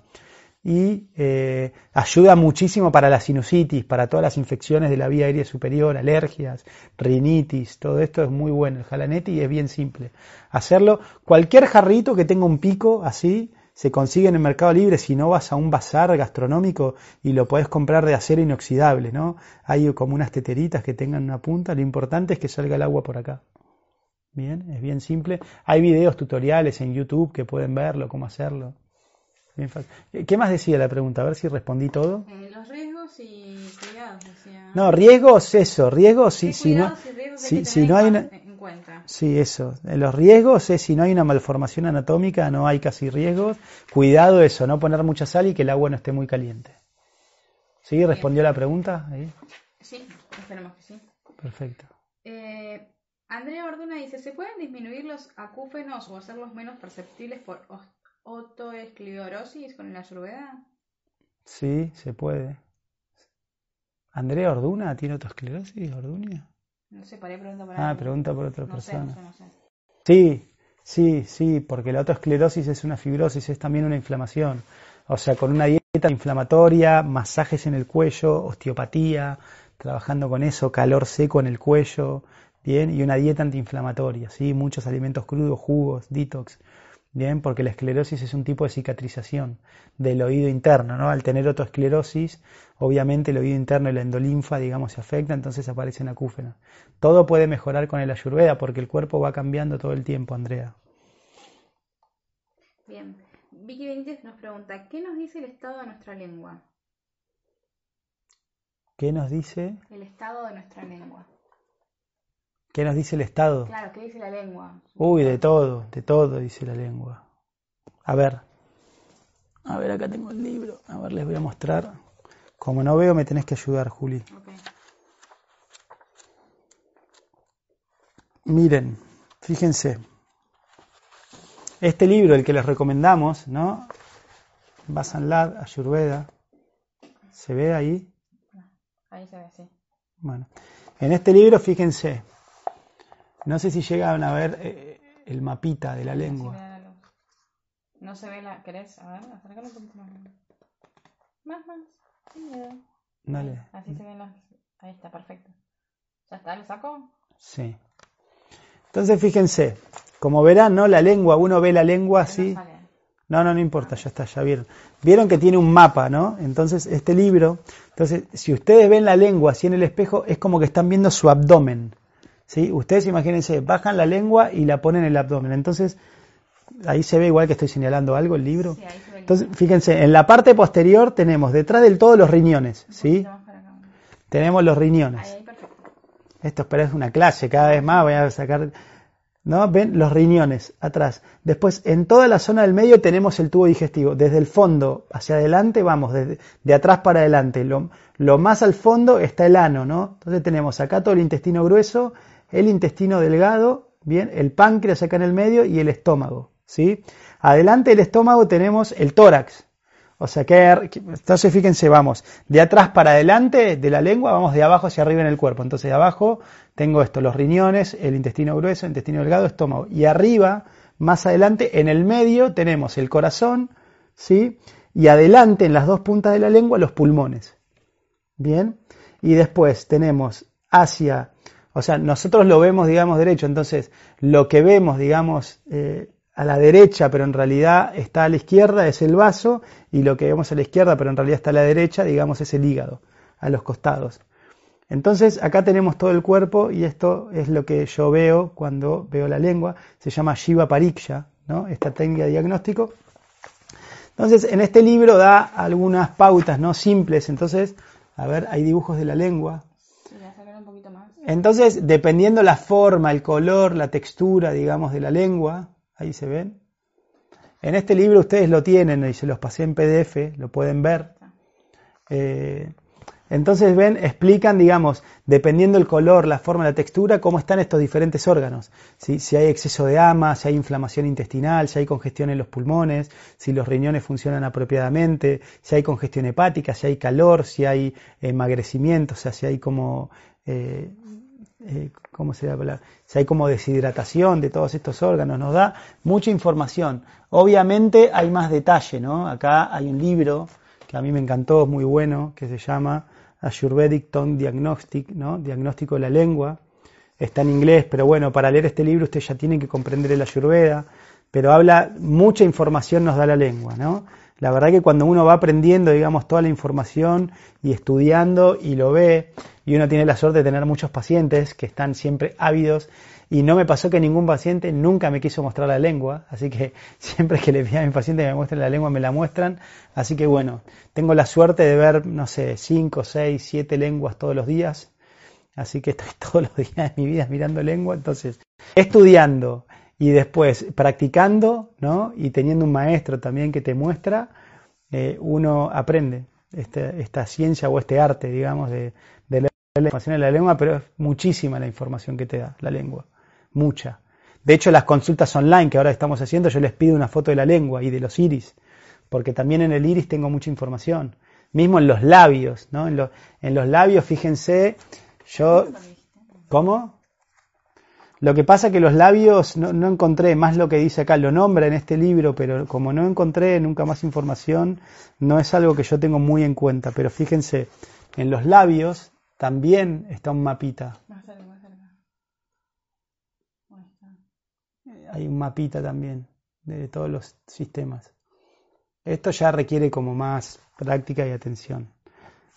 y eh, ayuda muchísimo para la sinusitis, para todas las infecciones de la vía aérea superior, alergias, rinitis, todo esto es muy bueno. El jalaneti es bien simple. Hacerlo, cualquier jarrito que tenga un pico así, se consigue en el mercado libre si no vas a un bazar gastronómico y lo podés comprar de acero inoxidable, ¿no? Hay como unas teteritas que tengan una punta, lo importante es que salga el agua por acá. Bien, es bien simple. Hay videos tutoriales en YouTube que pueden verlo, cómo hacerlo. ¿Qué más decía la pregunta? A ver si respondí todo. Eh, los riesgos y cuidados. No, riesgos, eso, riesgos si, si no, si, si no hay una, Sí, eso. Los riesgos es si no hay una malformación anatómica, no hay casi riesgos. Cuidado eso, no poner mucha sal y que el agua no esté muy caliente. ¿Sí? ¿Respondió la pregunta? Sí, esperemos que sí. Perfecto. Eh, Andrea Orduna dice, ¿se pueden disminuir los acúfenos o hacerlos menos perceptibles por otoesclerosis con la ayurveda? Sí, se puede. ¿Andrea Orduna tiene otoesclerosis, Ordunia? No sé, para pregunta para Ah, pregunta por otra persona. Sí, sí, sí, porque la autoesclerosis es una fibrosis, es también una inflamación. O sea, con una dieta inflamatoria, masajes en el cuello, osteopatía, trabajando con eso, calor seco en el cuello, bien, y una dieta antiinflamatoria, sí, muchos alimentos crudos, jugos, detox. Bien, porque la esclerosis es un tipo de cicatrización del oído interno, ¿no? Al tener otoesclerosis, obviamente el oído interno y la endolinfa, digamos, se afecta, entonces aparecen acúfenos. Todo puede mejorar con el ayurveda porque el cuerpo va cambiando todo el tiempo, Andrea. Bien. Vicky Benítez nos pregunta, ¿qué nos dice el estado de nuestra lengua? ¿Qué nos dice? El estado de nuestra lengua. ¿Qué nos dice el Estado? Claro, ¿qué dice la lengua? Uy, de todo, de todo dice la lengua. A ver. A ver, acá tengo el libro. A ver, les voy a mostrar. Como no veo, me tenés que ayudar, Juli. Miren, fíjense. Este libro, el que les recomendamos, ¿no? Basanlad, Ayurveda. ¿Se ve ahí? Ahí se ve, sí. Bueno, en este libro, fíjense. No sé si llegan a ver eh, el mapita de la lengua. No se ve la. ¿Querés? A ver, acércalo un poquito más. Más, más. Dale. Así se ven las. Ahí está, perfecto. ¿Ya está? ¿Lo saco? Sí. Entonces fíjense, como verán, ¿no? La lengua, uno ve la lengua así. No, no, no importa, ya está, ya vieron. Vieron que tiene un mapa, ¿no? Entonces, este libro, entonces, si ustedes ven la lengua así en el espejo, es como que están viendo su abdomen. ¿Sí? Ustedes imagínense, bajan la lengua y la ponen en el abdomen. Entonces, ahí se ve igual que estoy señalando algo el libro. Entonces, fíjense, en la parte posterior tenemos detrás del todo los riñones, ¿sí? Tenemos los riñones. Esto es una clase, cada vez más voy a sacar, ¿no? Ven los riñones atrás. Después, en toda la zona del medio tenemos el tubo digestivo. Desde el fondo hacia adelante, vamos, desde, de atrás para adelante. Lo, lo más al fondo está el ano, ¿no? Entonces tenemos acá todo el intestino grueso, el intestino delgado, bien, el páncreas acá en el medio y el estómago. ¿sí? Adelante del estómago tenemos el tórax. O sea que, entonces fíjense, vamos, de atrás para adelante de la lengua, vamos de abajo hacia arriba en el cuerpo. Entonces de abajo tengo esto, los riñones, el intestino grueso, el intestino delgado, estómago. Y arriba, más adelante, en el medio tenemos el corazón, ¿sí? Y adelante, en las dos puntas de la lengua, los pulmones. Bien. Y después tenemos hacia, o sea, nosotros lo vemos, digamos, derecho. Entonces, lo que vemos, digamos, eh, a la derecha, pero en realidad está a la izquierda, es el vaso, y lo que vemos a la izquierda, pero en realidad está a la derecha, digamos, es el hígado, a los costados. Entonces, acá tenemos todo el cuerpo, y esto es lo que yo veo cuando veo la lengua, se llama Shiva Pariksha, ¿no? esta técnica de diagnóstico. Entonces, en este libro da algunas pautas no simples, entonces, a ver, hay dibujos de la lengua. Entonces, dependiendo la forma, el color, la textura, digamos, de la lengua, Ahí se ven. En este libro ustedes lo tienen y se los pasé en PDF, lo pueden ver. Eh, entonces ven, explican, digamos, dependiendo el color, la forma, la textura, cómo están estos diferentes órganos. Si hay exceso de ama, si hay inflamación intestinal, si hay congestión en los pulmones, si los riñones funcionan apropiadamente, si hay congestión hepática, si hay calor, si hay emagrecimiento, o sea, si hay como eh, eh, ¿cómo se llama? Si hay como deshidratación de todos estos órganos, nos da mucha información. Obviamente hay más detalle, ¿no? Acá hay un libro que a mí me encantó, muy bueno, que se llama Ayurvedic Tongue Diagnostic, ¿no? Diagnóstico de la lengua. Está en inglés, pero bueno, para leer este libro usted ya tiene que comprender el Ayurveda, pero habla, mucha información nos da la lengua, ¿no? La verdad que cuando uno va aprendiendo, digamos, toda la información y estudiando y lo ve, y uno tiene la suerte de tener muchos pacientes que están siempre ávidos, y no me pasó que ningún paciente nunca me quiso mostrar la lengua, así que siempre que le pido a mi paciente que me muestren la lengua, me la muestran, así que bueno, tengo la suerte de ver, no sé, 5, 6, 7 lenguas todos los días, así que estoy todos los días de mi vida mirando lengua, entonces, estudiando, y después practicando ¿no? y teniendo un maestro también que te muestra, eh, uno aprende este, esta ciencia o este arte, digamos, de, de la información en la lengua, pero es muchísima la información que te da la lengua, mucha. De hecho, las consultas online que ahora estamos haciendo, yo les pido una foto de la lengua y de los iris, porque también en el iris tengo mucha información. Mismo en los labios, ¿no? En, en los labios, fíjense, yo... ¿Cómo? Lo que pasa es que los labios no, encontré más lo que dice acá, lo nombra en este libro, pero como no encontré nunca más información, no es algo que yo tengo muy en cuenta. Pero fíjense, en los labios también está un mapita. Hay un mapita también de todos los sistemas. Esto ya requiere como más práctica y atención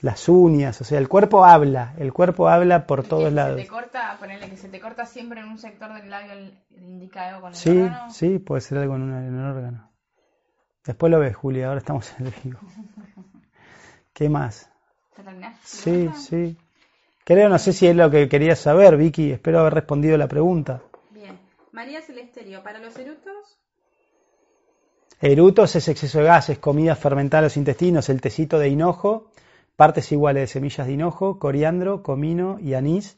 las uñas, o sea, el cuerpo habla, el cuerpo habla por todos lados. Se te corta, ponerle que se te corta siempre en un sector del labio, indica algo con el sí, órgano. Sí, puede ser algo en, un órgano. Después lo ves, Julia, ahora estamos en el vivo. ¿Qué más? Sí, sí. Creo, no sé si es lo que querías saber, Vicky, espero haber respondido la pregunta. Bien. María Celesterio, ¿para los eructos? Erutos es exceso de gases, comida fermentada en los intestinos, el tecito de hinojo, partes iguales de semillas de hinojo, coriandro, comino y anís.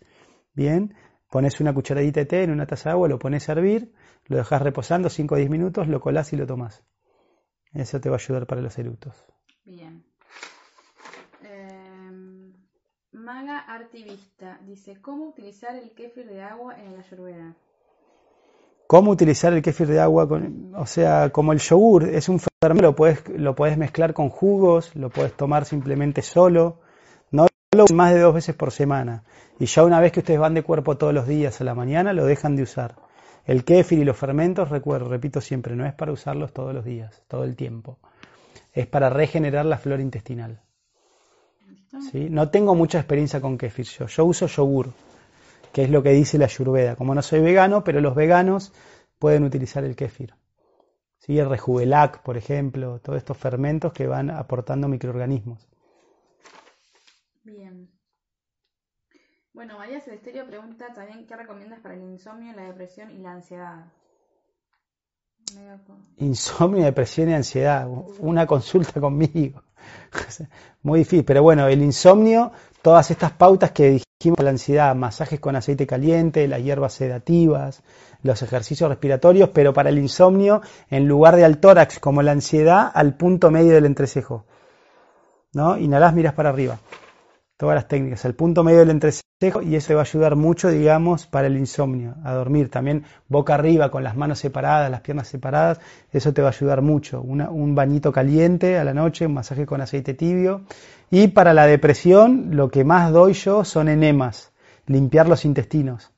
Bien, pones una cucharadita de té en una taza de agua, lo pones a hervir, lo dejas reposando 5 o 10 minutos, lo colás y lo tomás. Eso te va a ayudar para los erutos. Bien. Em, Maga Artivista dice, ¿cómo utilizar el kéfir de agua en la ayurveda? ¿Cómo utilizar el kéfir de agua? o sea, como el yogur, es un fermento, lo puedes, lo puedes mezclar con jugos, lo puedes tomar simplemente solo, no más de dos veces por semana. Y ya una vez que ustedes van de cuerpo todos los días a la mañana, lo dejan de usar. El kéfir y los fermentos, recuerdo, repito siempre, no es para usarlos todos los días, todo el tiempo. Es para regenerar la flora intestinal. ¿Sí? No tengo mucha experiencia con kéfir yo. Yo uso yogur que es lo que dice la Ayurveda. Como no soy vegano, pero los veganos pueden utilizar el kéfir. ¿Sí? El rejuvelac, por ejemplo, todos estos fermentos que van aportando microorganismos. Bien. Bueno, María Celesterio pregunta también qué recomiendas para el insomnio, la depresión y la ansiedad. Insomnio, depresión y ansiedad. Una consulta conmigo. Muy difícil, pero bueno, el insomnio, todas estas pautas que la ansiedad, masajes con aceite caliente, las hierbas sedativas, los ejercicios respiratorios, pero para el insomnio, en lugar de al tórax como la ansiedad, al punto medio del entrecejo. ¿No? Inhalás, miras para arriba todas las técnicas, el punto medio del entrecejo y eso va a ayudar mucho, digamos, para el insomnio, a dormir. También boca arriba con las manos separadas, las piernas separadas, eso te va a ayudar mucho. un bañito caliente a la noche, un masaje con aceite tibio. Y para la depresión, lo que más doy yo son enemas, limpiar los intestinos.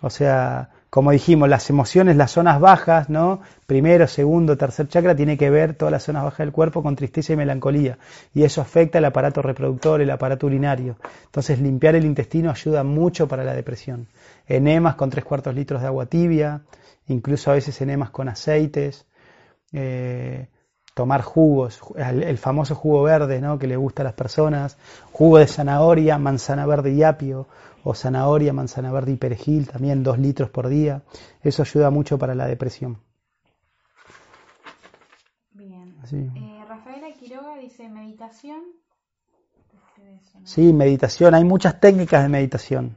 O sea, como dijimos, las emociones, las zonas bajas, ¿no? Primero, segundo, tercer chakra, tiene que ver todas las zonas bajas del cuerpo con tristeza y melancolía. Y eso afecta el aparato reproductor, el aparato urinario. Entonces, limpiar el intestino ayuda mucho para la depresión. Enemas con tres cuartos litros de agua tibia, incluso a veces enemas con aceites. Eh, tomar jugos, el, famoso jugo verde, ¿no? Que le gusta a las personas. Jugo de zanahoria, manzana verde y apio o zanahoria, manzana verde y perejil, también dos litros por día. Eso ayuda mucho para la depresión. Bien. Eh, Rafaela Quiroga dice meditación. Sí, meditación. Hay muchas técnicas de meditación.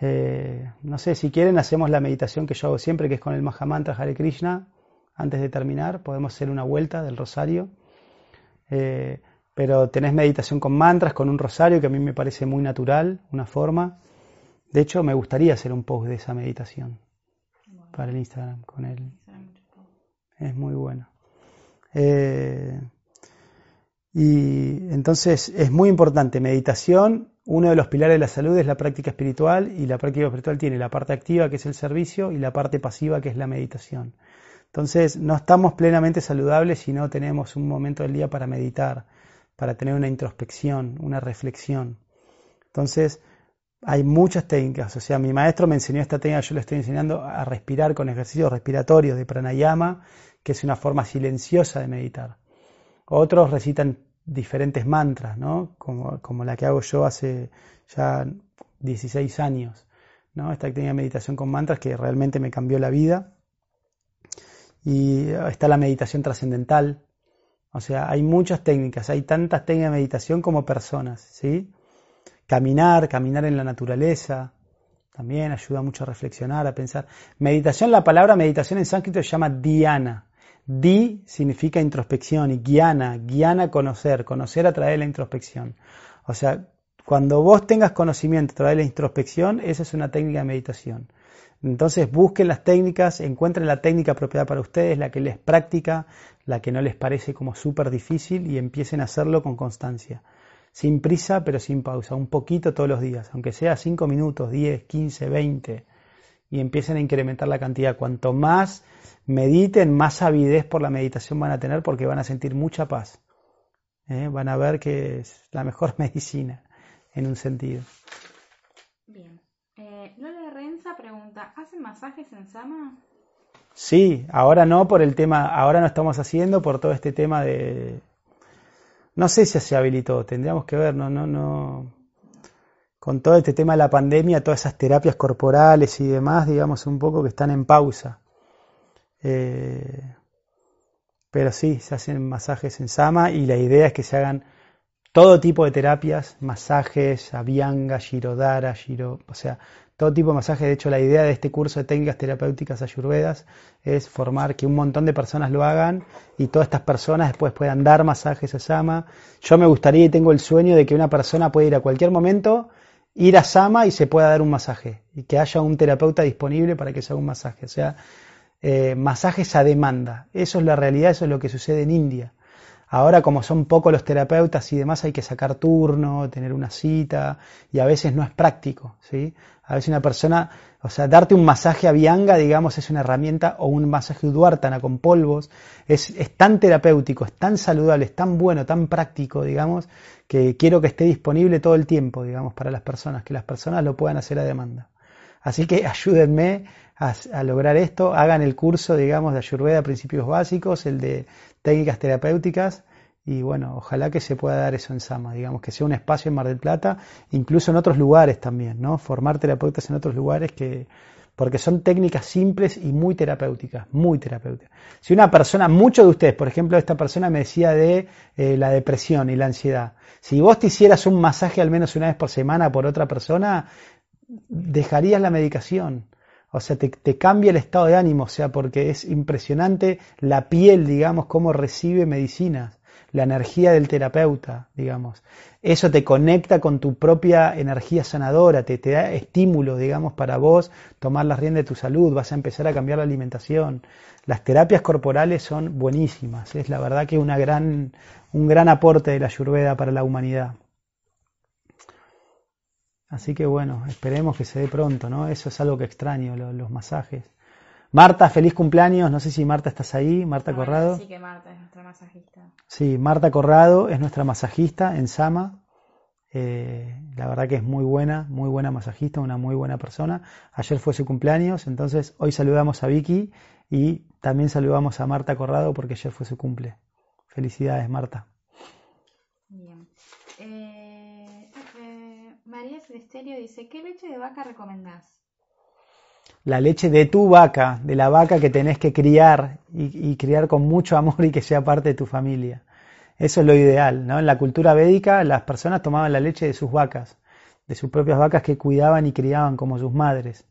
Eh, no sé, si quieren hacemos la meditación que yo hago siempre, que es con el Mahamantra Hare Krishna. Antes de terminar, podemos hacer una vuelta del rosario. Eh, pero tenés meditación con mantras, con un rosario, que a mí me parece muy natural, una forma. De hecho, me gustaría hacer un post de esa meditación para el Instagram con él. Es muy bueno. Eh, y entonces es muy importante, meditación, uno de los pilares de la salud es la práctica espiritual y la práctica espiritual tiene la parte activa que es el servicio y la parte pasiva que es la meditación. Entonces no estamos plenamente saludables si no tenemos un momento del día para meditar, para tener una introspección, una reflexión. Entonces, hay muchas técnicas. O sea, mi maestro me enseñó esta técnica, yo le estoy enseñando a respirar con ejercicios respiratorios de pranayama, que es una forma silenciosa de meditar. Otros recitan diferentes mantras, ¿no? Como, como la que hago yo hace ya 16 años. ¿no? Esta técnica de meditación con mantras que realmente me cambió la vida. Y está la meditación trascendental, o sea, hay muchas técnicas, hay tantas técnicas de meditación como personas, ¿sí? Caminar, caminar en la naturaleza, también ayuda mucho a reflexionar, a pensar. Meditación, la palabra meditación en sánscrito se llama dhyana. Di significa introspección y guiana, guiana conocer, conocer a través de la introspección. O sea, cuando vos tengas conocimiento a través de la introspección, esa es una técnica de meditación. Entonces busquen las técnicas, encuentren la técnica apropiada para ustedes, la que les práctica, la que no les parece como súper difícil y empiecen a hacerlo con constancia. Sin prisa, pero sin pausa, un poquito todos los días, aunque sea 5 minutos, 10, 15, 20, y empiecen a incrementar la cantidad. Cuanto más mediten, más avidez por la meditación van a tener porque van a sentir mucha paz. ¿eh? Van a ver que es la mejor medicina en un sentido. Bien. Eh, ¿hacen masajes en Sama? Sí, ahora no por el tema, ahora no estamos haciendo por todo este tema de no sé si se habilitó, tendríamos que ver, no, no, no. Con todo este tema de la pandemia, todas esas terapias corporales y demás, digamos un poco que están en pausa. Eh, pero sí, se hacen masajes en Sama y la idea es que se hagan todo tipo de terapias, masajes, avianga, shirodara, shiro, o sea, todo tipo de masajes. De hecho, la idea de este curso de técnicas terapéuticas ayurvedas es formar que un montón de personas lo hagan y todas estas personas después puedan dar masajes a Sama. Yo me gustaría y tengo el sueño de que una persona pueda ir a cualquier momento, ir a Sama y se pueda dar un masaje y que haya un terapeuta disponible para que se haga un masaje. O sea, eh, masajes a demanda. Eso es la realidad, eso es lo que sucede en India. Ahora como son pocos los terapeutas y demás hay que sacar turno, tener una cita y a veces no es práctico, ¿sí? A veces una persona, o sea, darte un masaje a Bianga, digamos, es una herramienta o un masaje Uduartana con polvos, es, es tan terapéutico, es tan saludable, es tan bueno, tan práctico, digamos, que quiero que esté disponible todo el tiempo, digamos, para las personas, que las personas lo puedan hacer a demanda. Así que ayúdenme a, a, lograr esto, hagan el curso, digamos, de Ayurveda, principios básicos, el de técnicas terapéuticas, y bueno, ojalá que se pueda dar eso en Sama, digamos, que sea un espacio en Mar del Plata, incluso en otros lugares también, ¿no? Formar terapeutas en otros lugares que, porque son técnicas simples y muy terapéuticas, muy terapéuticas. Si una persona, muchos de ustedes, por ejemplo, esta persona me decía de eh, la depresión y la ansiedad, si vos te hicieras un masaje al menos una vez por semana por otra persona, dejarías la medicación. O sea, te, cambia el estado de ánimo, o sea, porque es impresionante la piel, digamos, cómo recibe medicinas, la energía del terapeuta, digamos. Eso te conecta con tu propia energía sanadora, te, te da estímulo, digamos, para vos tomar las riendas de tu salud, vas a empezar a cambiar la alimentación. Las terapias corporales son buenísimas, es la verdad que una gran, un gran aporte de la ayurveda para la humanidad. Así que bueno, esperemos que se dé pronto, ¿no? Eso es algo que extraño, los, los masajes. Marta, feliz cumpleaños. No sé si Marta estás ahí, Marta Corrado. Sí, que Marta es nuestra masajista. Sí, Marta Corrado es nuestra masajista en Sama. Eh, la verdad que es muy buena, muy buena masajista, una muy buena persona. Ayer fue su cumpleaños, entonces hoy saludamos a Vicky y también saludamos a Marta Corrado porque ayer fue su cumple. Felicidades, Marta. Bien. Eh... María Celesterio dice, ¿qué leche de vaca recomendás? La leche de tu vaca, de la vaca que tenés que criar y, y, criar con mucho amor y que sea parte de tu familia. Eso es lo ideal, ¿no? En la cultura védica las personas tomaban la leche de sus vacas, de sus propias vacas que cuidaban y criaban como sus madres.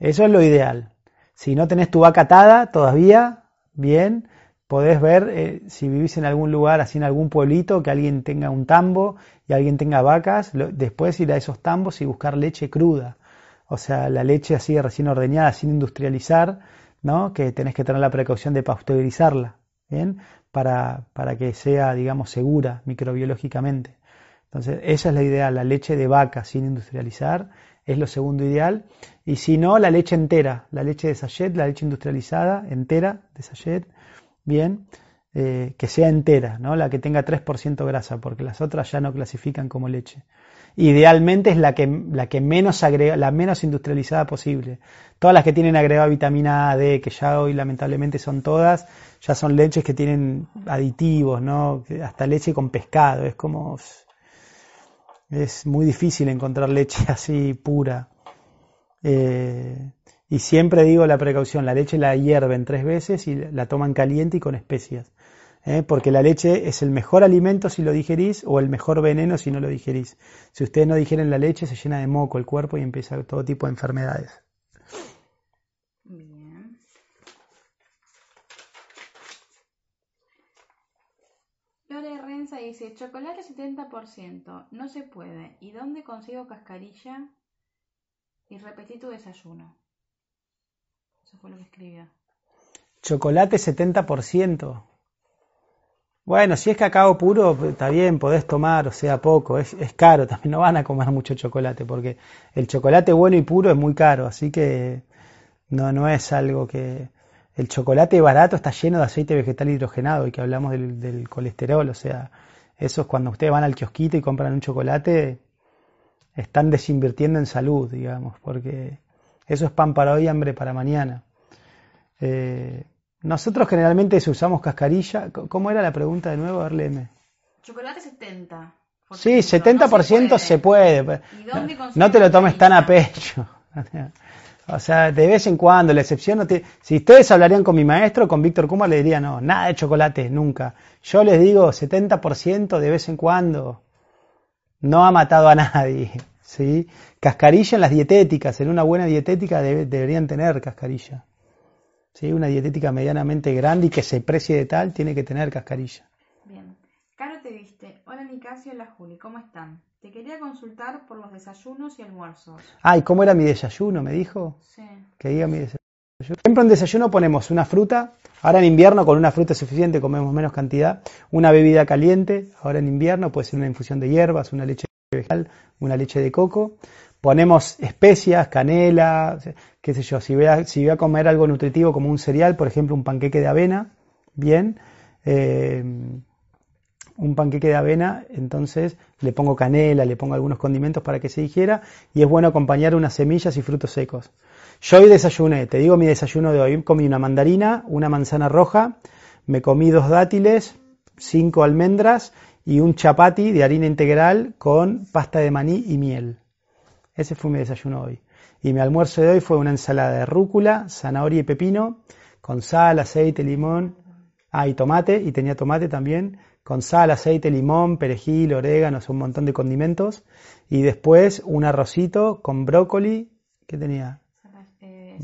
Eso es lo ideal. Si no tenés tu vaca atada todavía, bien, podés ver eh, si vivís en algún lugar, así en algún pueblito, que alguien tenga un tambo y alguien tenga vacas, después ir a esos tambos y buscar leche cruda. O sea, la leche así recién ordeñada, sin industrializar, ¿no? que tenés que tener la precaución de pasteurizarla, ¿bien? Para, para que sea, digamos, segura microbiológicamente. Entonces, esa es la idea, la leche de vaca sin industrializar es lo segundo ideal. Y si no, la leche entera, la leche de sachet, la leche industrializada entera de sachet, bien, eh, que sea entera, ¿no? la que tenga 3% grasa, porque las otras ya no clasifican como leche. Idealmente es la que, la que menos agrega, la menos industrializada posible. Todas las que tienen agregada vitamina A, D, que ya hoy lamentablemente son todas, ya son leches que tienen aditivos, ¿no? Hasta leche con pescado, es como es muy difícil encontrar leche así pura. Eh, y siempre digo la precaución, la leche la hierven tres veces y la toman caliente y con especias. ¿eh? Porque la leche es el mejor alimento si lo digerís o el mejor veneno si no lo digerís. Si ustedes no digieren la leche se llena de moco el cuerpo y empieza todo tipo de enfermedades. Lore Renza dice, chocolate 70%, no se puede. ¿Y dónde consigo cascarilla? Y repetí tu desayuno. Eso fue lo que. Chocolate 70%. Bueno, si es cacao puro, está bien, podés tomar, o sea, poco, es, es, caro, también no van a comer mucho chocolate, porque el chocolate bueno y puro es muy caro, así que no, no es algo que... El chocolate barato está lleno de aceite vegetal hidrogenado y que hablamos del, del colesterol, o sea, eso es cuando ustedes van al kiosquito y compran un chocolate, están desinvirtiendo en salud, digamos, porque eso es pan para hoy, hambre para mañana. Eh, nosotros generalmente usamos cascarilla. ¿Cómo era la pregunta de nuevo? A ver, léeme. Chocolate 70. Sí, 70% no se puede. Se puede. No, no, te lo tomes tan a pecho. O sea, de vez en cuando, la excepción no te... Si ustedes hablarían con mi maestro, con Víctor Kuma, le diría, no, nada de chocolate, nunca. Yo les digo 70% de vez en cuando. No ha matado a nadie, ¿sí? Cascarilla en las dietéticas, en una buena dietética deberían tener cascarilla. ¿Sí? Una dietética medianamente grande y que se precie de tal, tiene que tener cascarilla. Bien. Caro te viste. Hola Nicasio, hola Juli, ¿cómo están? Te quería consultar por los desayunos y almuerzos. Ay, ¿cómo era mi desayuno? ¿Me dijo? Sí. Que diga mi desayuno. Siempre en desayuno ponemos una fruta, ahora en invierno con una fruta suficiente comemos menos cantidad, una bebida caliente, ahora en invierno puede ser una infusión de hierbas, una leche vegetal, una leche de coco, ponemos especias, canela, qué sé yo, si voy, a, comer algo nutritivo como un cereal, por ejemplo un panqueque de avena, bien, eh, un panqueque de avena, entonces le pongo canela, le pongo algunos condimentos para que se digiera y es bueno acompañar unas semillas y frutos secos. Yo hoy desayuné, te digo mi desayuno de hoy, comí una mandarina, una manzana roja, me comí dos dátiles, cinco almendras y un chapati de harina integral con pasta de maní y miel. Ese fue mi desayuno hoy. Y mi almuerzo de hoy fue una ensalada de rúcula, zanahoria y pepino, con sal, aceite, limón, ah, y tomate, y tenía tomate también, con sal, aceite, limón, perejil, orégano, un montón de condimentos. Y después un arrocito con brócoli, ¿qué tenía? Eh,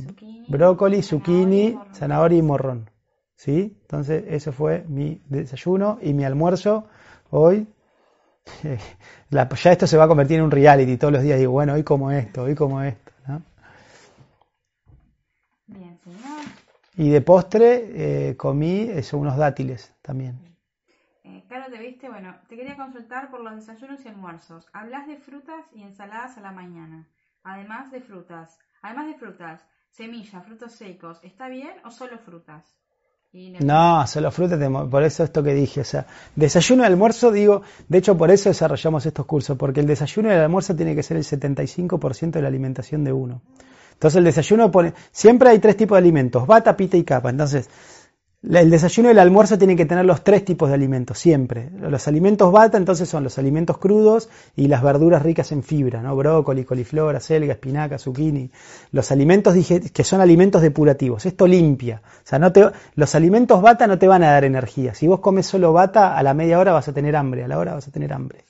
brócoli, zucchini, zanahoria y morrón. ¿Sí? Entonces, ese fue mi desayuno y mi almuerzo hoy. ya esto se va a convertir en un reality. Todos los días digo, bueno, hoy como esto, hoy como esto. Bien, señor. Y de postre eh, comí eso, unos dátiles también. Eh, claro, te viste, bueno, te quería consultar por los desayunos y almuerzos. Hablas de frutas y ensaladas a la mañana. Además de frutas. Además de frutas, semillas, frutos secos. ¿Está bien o solo frutas? No, solo frutas, por eso esto que dije, o sea, desayuno y almuerzo, digo, de hecho por eso desarrollamos estos cursos, porque el desayuno y el almuerzo tiene que ser el 75% de la alimentación de uno. Entonces el desayuno pone, siempre hay tres tipos de alimentos, bata, pita y capa. Entonces, el desayuno y el almuerzo tienen que tener los tres tipos de alimentos, siempre. Los alimentos bata entonces son los alimentos crudos y las verduras ricas en fibra, ¿no? Brócoli, coliflor, acelga, espinaca, zucchini. Los alimentos que son alimentos depurativos. Esto limpia. O sea, no te, los alimentos bata no te van a dar energía. Si vos comes solo bata, a la media hora vas a tener hambre, a la hora vas a tener hambre.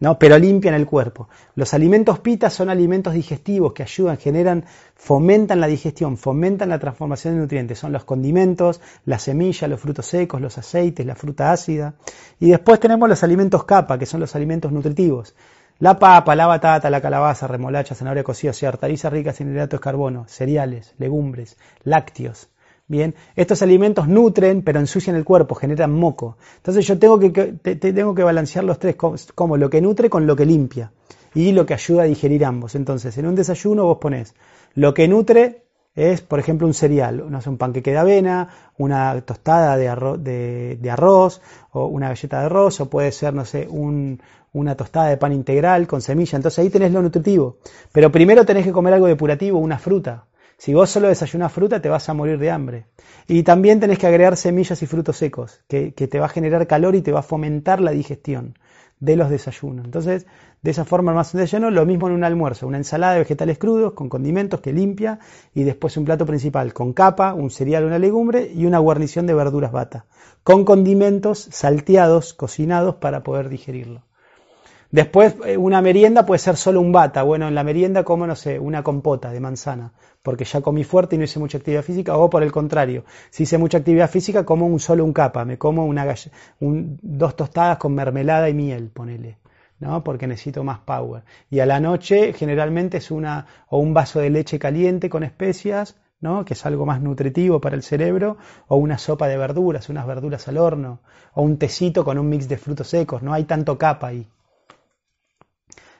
¿No? pero limpian el cuerpo. Los alimentos pita son alimentos digestivos que ayudan, generan, fomentan la digestión, fomentan la transformación de nutrientes. Son los condimentos, las semillas, los frutos secos, los aceites, la fruta ácida. Y después tenemos los alimentos capa, que son los alimentos nutritivos. La papa, la batata, la calabaza, remolacha, zanahoria cocida, o hortalizas ricas en hidratos de carbono, cereales, legumbres, lácteos. Bien, estos alimentos nutren, pero ensucian el cuerpo, generan moco. Entonces yo tengo que, tengo que balancear los tres, como lo que nutre con lo que limpia y lo que ayuda a digerir ambos. Entonces, en un desayuno vos ponés lo que nutre es, por ejemplo, un cereal, no sé, un panqueque de avena, una tostada de arroz, de, arroz o una galleta de arroz, o puede ser, no sé, una tostada de pan integral con semilla. Entonces ahí tenés lo nutritivo. Pero primero tenés que comer algo depurativo, una fruta. Si vos solo desayunas fruta, te vas a morir de hambre. Y también tenés que agregar semillas y frutos secos, que, te va a generar calor y te va a fomentar la digestión de los desayunos. Entonces, de esa forma, más de lleno, lo mismo en un almuerzo, una ensalada de vegetales crudos con condimentos que limpia y después un plato principal con capa, un cereal, una legumbre y una guarnición de verduras bata, con condimentos salteados, cocinados para poder digerirlo. Después, eh, una merienda puede ser solo un bata. Bueno, en la merienda como, no sé, una compota de manzana, porque ya comí fuerte y no hice mucha actividad física, o por el contrario, si hice mucha actividad física, como un solo un capa, me como una dos tostadas con mermelada y miel, ponele. ¿no? porque necesito más power. Y a la noche generalmente es una o un vaso de leche caliente con especias, ¿no? que es algo más nutritivo para el cerebro, o una sopa de verduras, unas verduras al horno, o un tecito con un mix de frutos secos, no hay tanto capa ahí.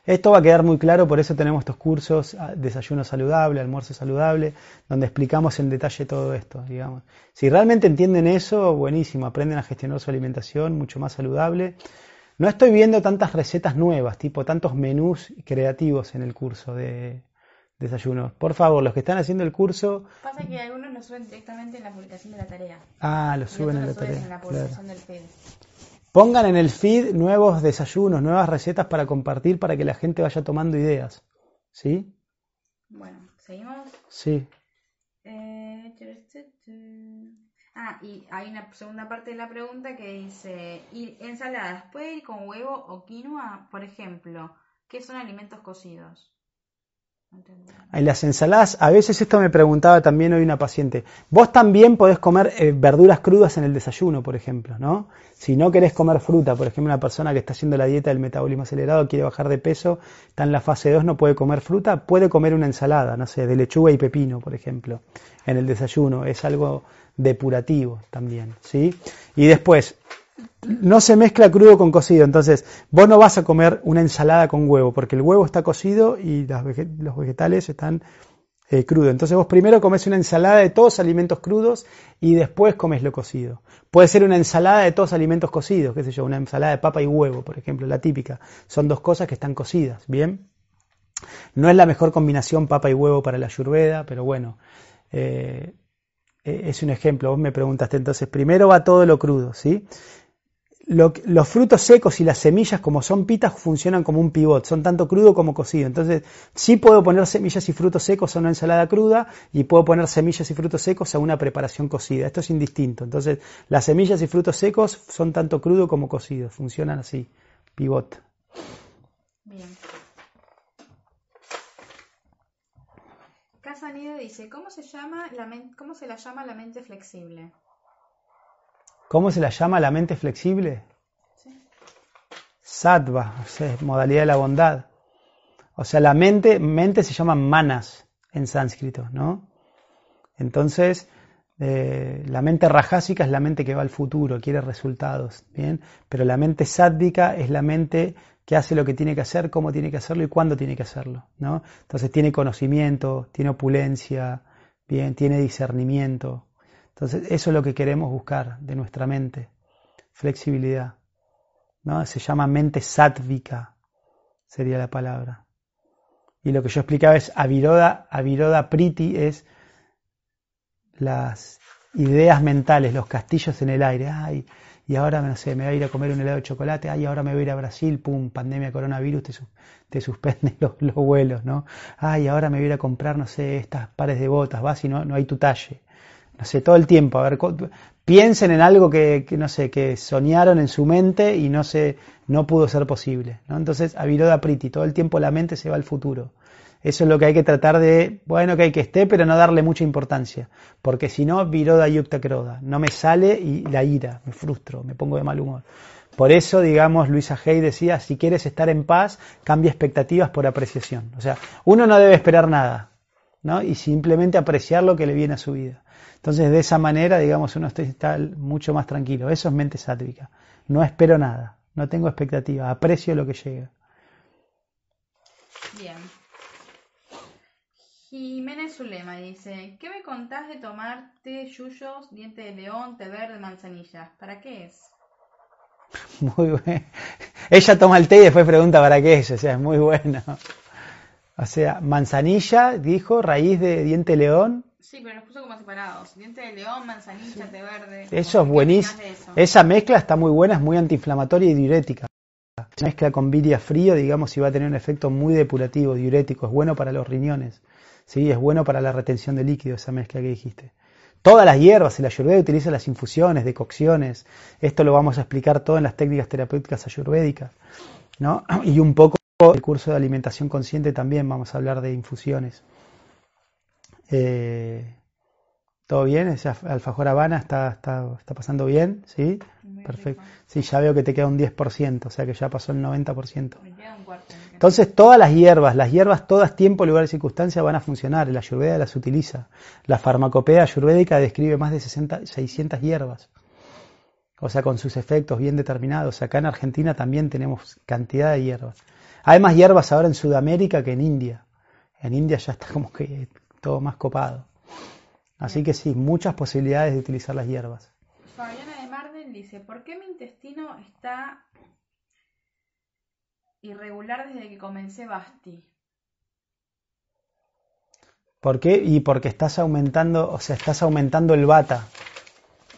Esto va a quedar muy claro, por eso tenemos estos cursos, ah, desayuno saludable, almuerzo saludable, donde explicamos en detalle todo esto, digamos. Si realmente entienden eso, buenísimo, aprenden a gestionar su alimentación mucho más saludable. No estoy viendo tantas recetas nuevas, tipo tantos menús creativos en el curso de desayuno. Por favor, los que están haciendo el curso... Pasa que algunos lo suben directamente en la publicación de la tarea. Ah, lo suben en la tarea. En la publicación del Pongan en el feed nuevos desayunos, nuevas recetas para compartir para que la gente vaya tomando ideas. ¿Sí? Bueno, ¿Seguimos? Sí. Eh, ah, y hay una segunda parte de la pregunta que dice, ¿y ensaladas puede ir con huevo o quinoa? Por ejemplo, ¿qué son alimentos cocidos? En las ensaladas, a veces esto me preguntaba también hoy una paciente. Vos también podés comer eh, verduras crudas en el desayuno, por ejemplo, ¿no? Si no querés comer fruta, por ejemplo, una persona que está haciendo la dieta del metabolismo acelerado, quiere bajar de peso, está en la fase 2, no puede comer fruta, puede comer una ensalada, no sé, de lechuga y pepino, por ejemplo, en el desayuno. Es algo depurativo también, ¿sí? Y después, no se mezcla crudo con cocido. Entonces, vos no vas a comer una ensalada con huevo, porque el huevo está cocido y los vegetales están eh, crudos. Entonces, vos primero comes una ensalada de todos alimentos crudos y después comes lo cocido. Puede ser una ensalada de todos alimentos cocidos, qué sé yo, una ensalada de papa y huevo, por ejemplo, la típica. Son dos cosas que están cocidas, ¿bien? No es la mejor combinación papa y huevo para la yurveda, pero bueno, eh, e-, es un ejemplo. Vos me preguntaste, entonces, primero va todo lo crudo, ¿sí? Los frutos secos y las semillas, como son pitas, funcionan como un pivot, son tanto crudo como cocido. Entonces, sí puedo poner semillas y frutos secos a una ensalada cruda y puedo poner semillas y frutos secos a una preparación cocida. Esto es indistinto. Entonces, las semillas y frutos secos son tanto crudo como cocido, funcionan así, pivot. Bien. Casanido dice, ¿cómo se, llama la ¿cómo se la llama la mente flexible? ¿Cómo se la llama la mente flexible? Sattva, modalidad de la bondad. O sea, la mente, mente se llama manas en sánscrito, ¿no? Entonces, eh, la mente rajásica es la mente que va al futuro, quiere resultados, ¿bien? Pero la mente sádvica es la mente que hace lo que tiene que hacer, cómo tiene que hacerlo y cuándo tiene que hacerlo, ¿no? Entonces tiene conocimiento, tiene opulencia, bien, tiene discernimiento, entonces, eso es lo que queremos buscar de nuestra mente, flexibilidad. ¿no? Se llama mente sátvica, sería la palabra. Y lo que yo explicaba es aviroda, aviroda priti es las ideas mentales, los castillos en el aire. Ay, y ahora no sé, me voy a ir a comer un helado de chocolate, ay, ahora me voy a ir a Brasil, pum, pandemia, coronavirus, te, te suspende los, vuelos, ¿no? Ay, ahora me voy a ir a comprar, no sé, estas pares de botas, vas y no, no hay tu talle no sé, todo el tiempo, a ver, piensen en algo que, no sé, que soñaron en su mente y no se, no pudo ser posible, ¿no? Entonces, a Viroda Priti, todo el tiempo la mente se va al futuro. Eso es lo que hay que tratar de, bueno, que hay que esté, pero no darle mucha importancia, porque si no, Viroda Yukta Kroda, no me sale y la ira, me frustro, me pongo de mal humor. Por eso, digamos, Luisa Hay decía, si quieres estar en paz, cambia expectativas por apreciación. O sea, uno no debe esperar nada, ¿no? Y simplemente apreciar lo que le viene a su vida. Entonces, de esa manera, digamos, uno está mucho más tranquilo. Eso es mente sátvica. No espero nada, no tengo expectativa, aprecio lo que llega. Bien. Jiménez Zulema dice, ¿qué me contás de tomar té yuyos, diente de león, té verde, manzanilla? ¿Para qué es? Muy bueno. Ella toma el té y después pregunta para qué es, o sea, es muy bueno. O sea, manzanilla, dijo, raíz de diente león, Sí, pero los puso como separados. Diente de león, manzanilla, té verde. Eso es buenísimo. Esa mezcla está muy buena, es muy antiinflamatoria y diurética. Se mezcla con viria frío, digamos, y va a tener un efecto muy depurativo, diurético. Es bueno para los riñones. Sí, es bueno para la retención de líquido esa mezcla que dijiste. Todas las hierbas, la ayurveda utiliza las infusiones, decocciones. Esto lo vamos a explicar todo en las técnicas terapéuticas ayurvédicas. ¿no? Y un poco el curso de alimentación consciente también vamos a hablar de infusiones. Eh, ¿Todo bien? Esa alfajor Habana está, está, está pasando bien, ¿sí? Perfecto. Sí, ya veo que te queda un 10%, o sea que ya pasó el 90%. Entonces, todas las hierbas, las hierbas, todas tiempo, lugar y circunstancia van a funcionar. La ayurveda las utiliza. La farmacopea ayurvédica describe más de 60, 600 hierbas. O sea, con sus efectos bien determinados. Acá en Argentina también tenemos cantidad de hierbas. Hay más hierbas ahora en Sudamérica que en India. En India ya está como que todo más copado. Así que sí, muchas posibilidades de utilizar las hierbas. Fabiana de Marden dice, ¿por qué mi intestino está irregular desde que comencé Basti? ¿Por qué? Y porque estás aumentando, o sea, estás aumentando el bata.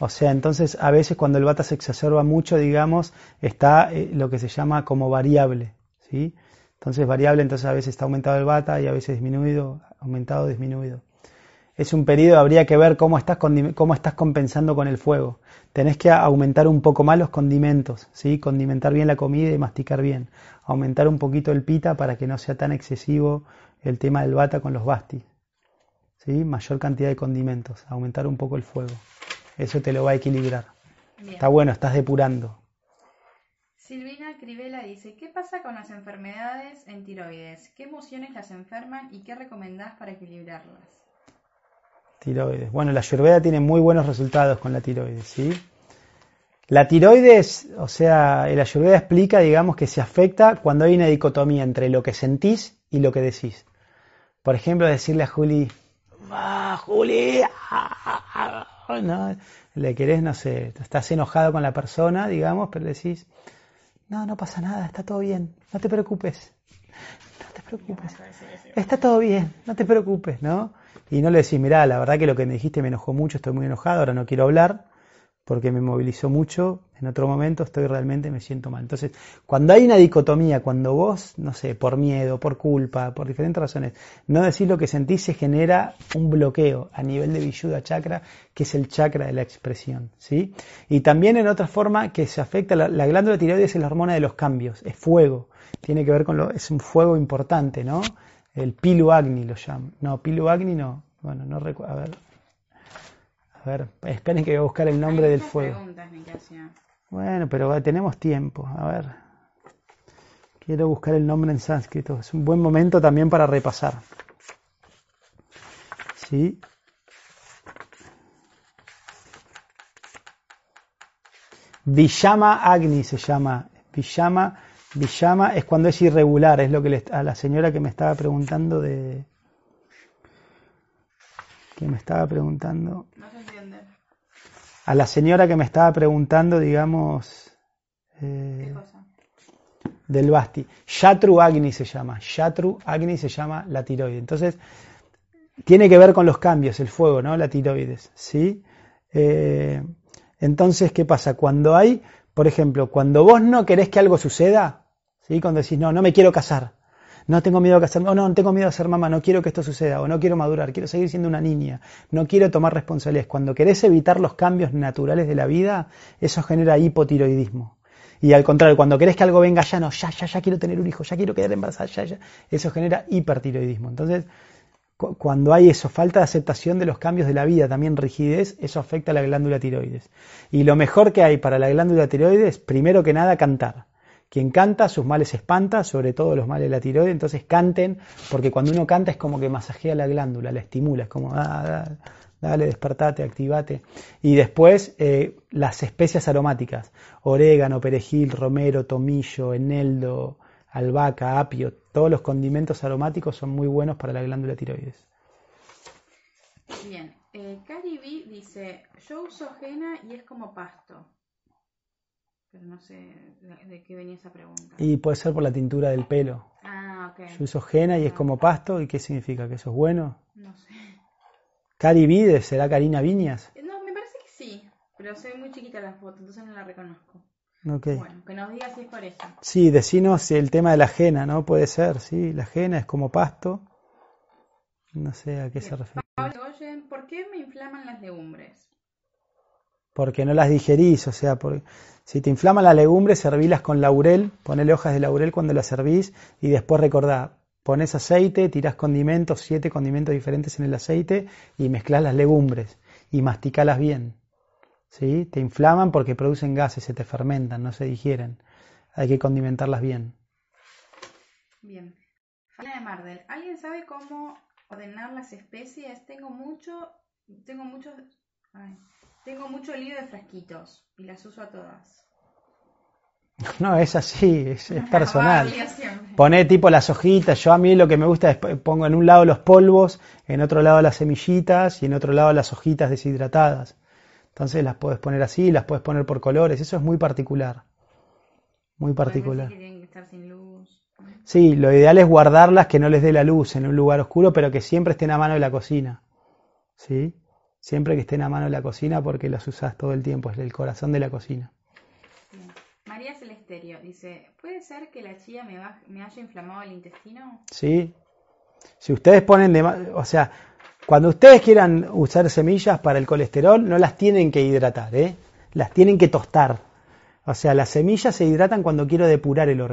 O sea, entonces a veces cuando el bata se exacerba mucho, digamos, está eh, lo que se llama como variable, ¿sí? Entonces variable, entonces a veces está aumentado el bata y a veces disminuido aumentado disminuido. Es un periodo, habría que ver cómo estás, cómo estás compensando con el fuego. Tenés que aumentar un poco más los condimentos, ¿sí? condimentar bien la comida y masticar bien. Aumentar un poquito el pita para que no sea tan excesivo el tema del bata con los bastis. ¿sí? Mayor cantidad de condimentos, aumentar un poco el fuego. Eso te lo va a equilibrar. Está bueno, estás depurando. Silvina Crivela dice, ¿qué pasa con las enfermedades en tiroides? ¿Qué emociones las enferman y qué recomendás para equilibrarlas? Tiroides. Bueno, la ayurveda tiene muy buenos resultados con la tiroides, ¿sí? La tiroides, o sea, la ayurveda explica, digamos, que se afecta cuando hay una dicotomía entre lo que sentís y lo que decís. Por ejemplo, decirle a Juli, ¡Ah, Juli! ¿no? Le querés, no sé, estás enojado con la persona, digamos, pero decís, no, no pasa nada, está todo bien, no te preocupes, no te preocupes, está todo bien, no te preocupes, ¿no? Y no le decís, mirá, la verdad que lo que me dijiste me enojó mucho, estoy muy enojado, ahora no quiero hablar, porque me movilizó mucho, en otro momento estoy realmente, me siento mal. Entonces, cuando hay una dicotomía, cuando vos, no sé, por miedo, por culpa, por diferentes razones, no decís lo que sentís, se genera un bloqueo a nivel de Vishuddha chakra, que es el chakra de la expresión, ¿sí? Y también en otra forma que se afecta, la, glándula tiroides es la hormona de los cambios, es fuego, tiene que ver con lo, es un fuego importante, ¿no? El pilu agni lo llaman. No, pilu agni no, bueno, no recuerdo, a ver, a ver, esperen que voy a buscar el nombre del fuego. Bueno, pero tenemos tiempo. A ver. Quiero buscar el nombre en sánscrito. Es un buen momento también para repasar. ¿Sí? Villama Agni se llama. Villama, Villama es cuando es irregular, es lo que le, a la señora que me estaba preguntando de, que me estaba preguntando. No. A la señora que me estaba preguntando, digamos. Eh. Del Basti. Shatru Agni se llama. Shatru Agni se llama la tiroides. Entonces, tiene que ver con los cambios, el fuego, ¿no? La tiroides. ¿Sí? Eh, entonces, ¿qué pasa? Cuando hay, por ejemplo, cuando vos no querés que algo suceda, ¿sí? Cuando decís, no, no me quiero casar no tengo miedo a casarme, o no, tengo miedo a ser mamá, no quiero que esto suceda, o no quiero madurar, quiero seguir siendo una niña, no quiero tomar responsabilidades. Cuando querés evitar los cambios naturales de la vida, eso genera hipotiroidismo. Y al contrario, cuando querés que algo venga ya, no, ya, ya, ya quiero tener un hijo, ya quiero quedar embarazada, ya, ya, eso genera hipertiroidismo. Entonces, cuando hay eso, falta de aceptación de los cambios de la vida, también rigidez, eso afecta a la glándula tiroides. Y lo mejor que hay para la glándula tiroides, primero que nada, cantar. Quien canta, sus males espanta, sobre todo los males de la tiroides, entonces canten, porque cuando uno canta es como que masajea la glándula, la estimula, es como, ah, dale, despertate, activate. Y después eh, las especias aromáticas, orégano, perejil, romero, tomillo, eneldo, albahaca, apio, todos los condimentos aromáticos son muy buenos para la glándula tiroides. Bien, eh, Cari B dice, yo uso henna y es como pasto. Pero no sé de qué venía esa pregunta. Y puede ser por la tintura del pelo. Ah, ok. Yo uso henna y es como pasto. ¿Y qué significa? ¿Que eso es bueno? No sé. ¿Cari Vides? ¿Será Karina Viñas? Eh, no, me parece que sí. Pero soy muy chiquita la foto, entonces no la reconozco. Okay. Bueno, que nos diga si es por eso. Sí, decinos el tema de la ajena, ¿no? Puede ser, sí. La ajena es como pasto. No sé a qué se refiere. ¿por qué me inflaman las legumbres? Porque no las digerís, o sea, por, si te inflaman las legumbres, servilas con laurel, ponele hojas de laurel cuando las servís y después recordá, pones aceite, tirás condimentos, siete condimentos diferentes en el aceite y mezclas las legumbres y masticalas bien. ¿Sí? Te inflaman porque producen gases, se te fermentan, no se digieren. Hay que condimentarlas bien. Bien. Fala de Mardel, ¿alguien sabe cómo ordenar las especies? Tengo mucho, tengo muchos, tengo mucho lío de frasquitos y las uso a todas. No, es así, es, personal. Poné tipo las hojitas, yo a mí lo que me gusta es pongo en un lado los polvos, en otro lado las semillitas y en otro lado las hojitas deshidratadas. Entonces las puedes poner así, las puedes poner por colores, eso es muy particular. Muy particular. Sí, lo ideal es guardarlas que no les dé la luz en un lugar oscuro, pero que siempre estén a mano de la cocina. ¿Sí? siempre que estén a mano en la cocina porque los usas todo el tiempo, es el corazón de la cocina. María Celesterio dice, ¿puede ser que la chía me, me haya inflamado el intestino? Sí. Si ustedes ponen de... O sea, cuando ustedes quieran usar semillas para el colesterol, no las tienen que hidratar, ¿eh? las tienen que tostar. O sea, las semillas se hidratan cuando quiero depurar el órgano.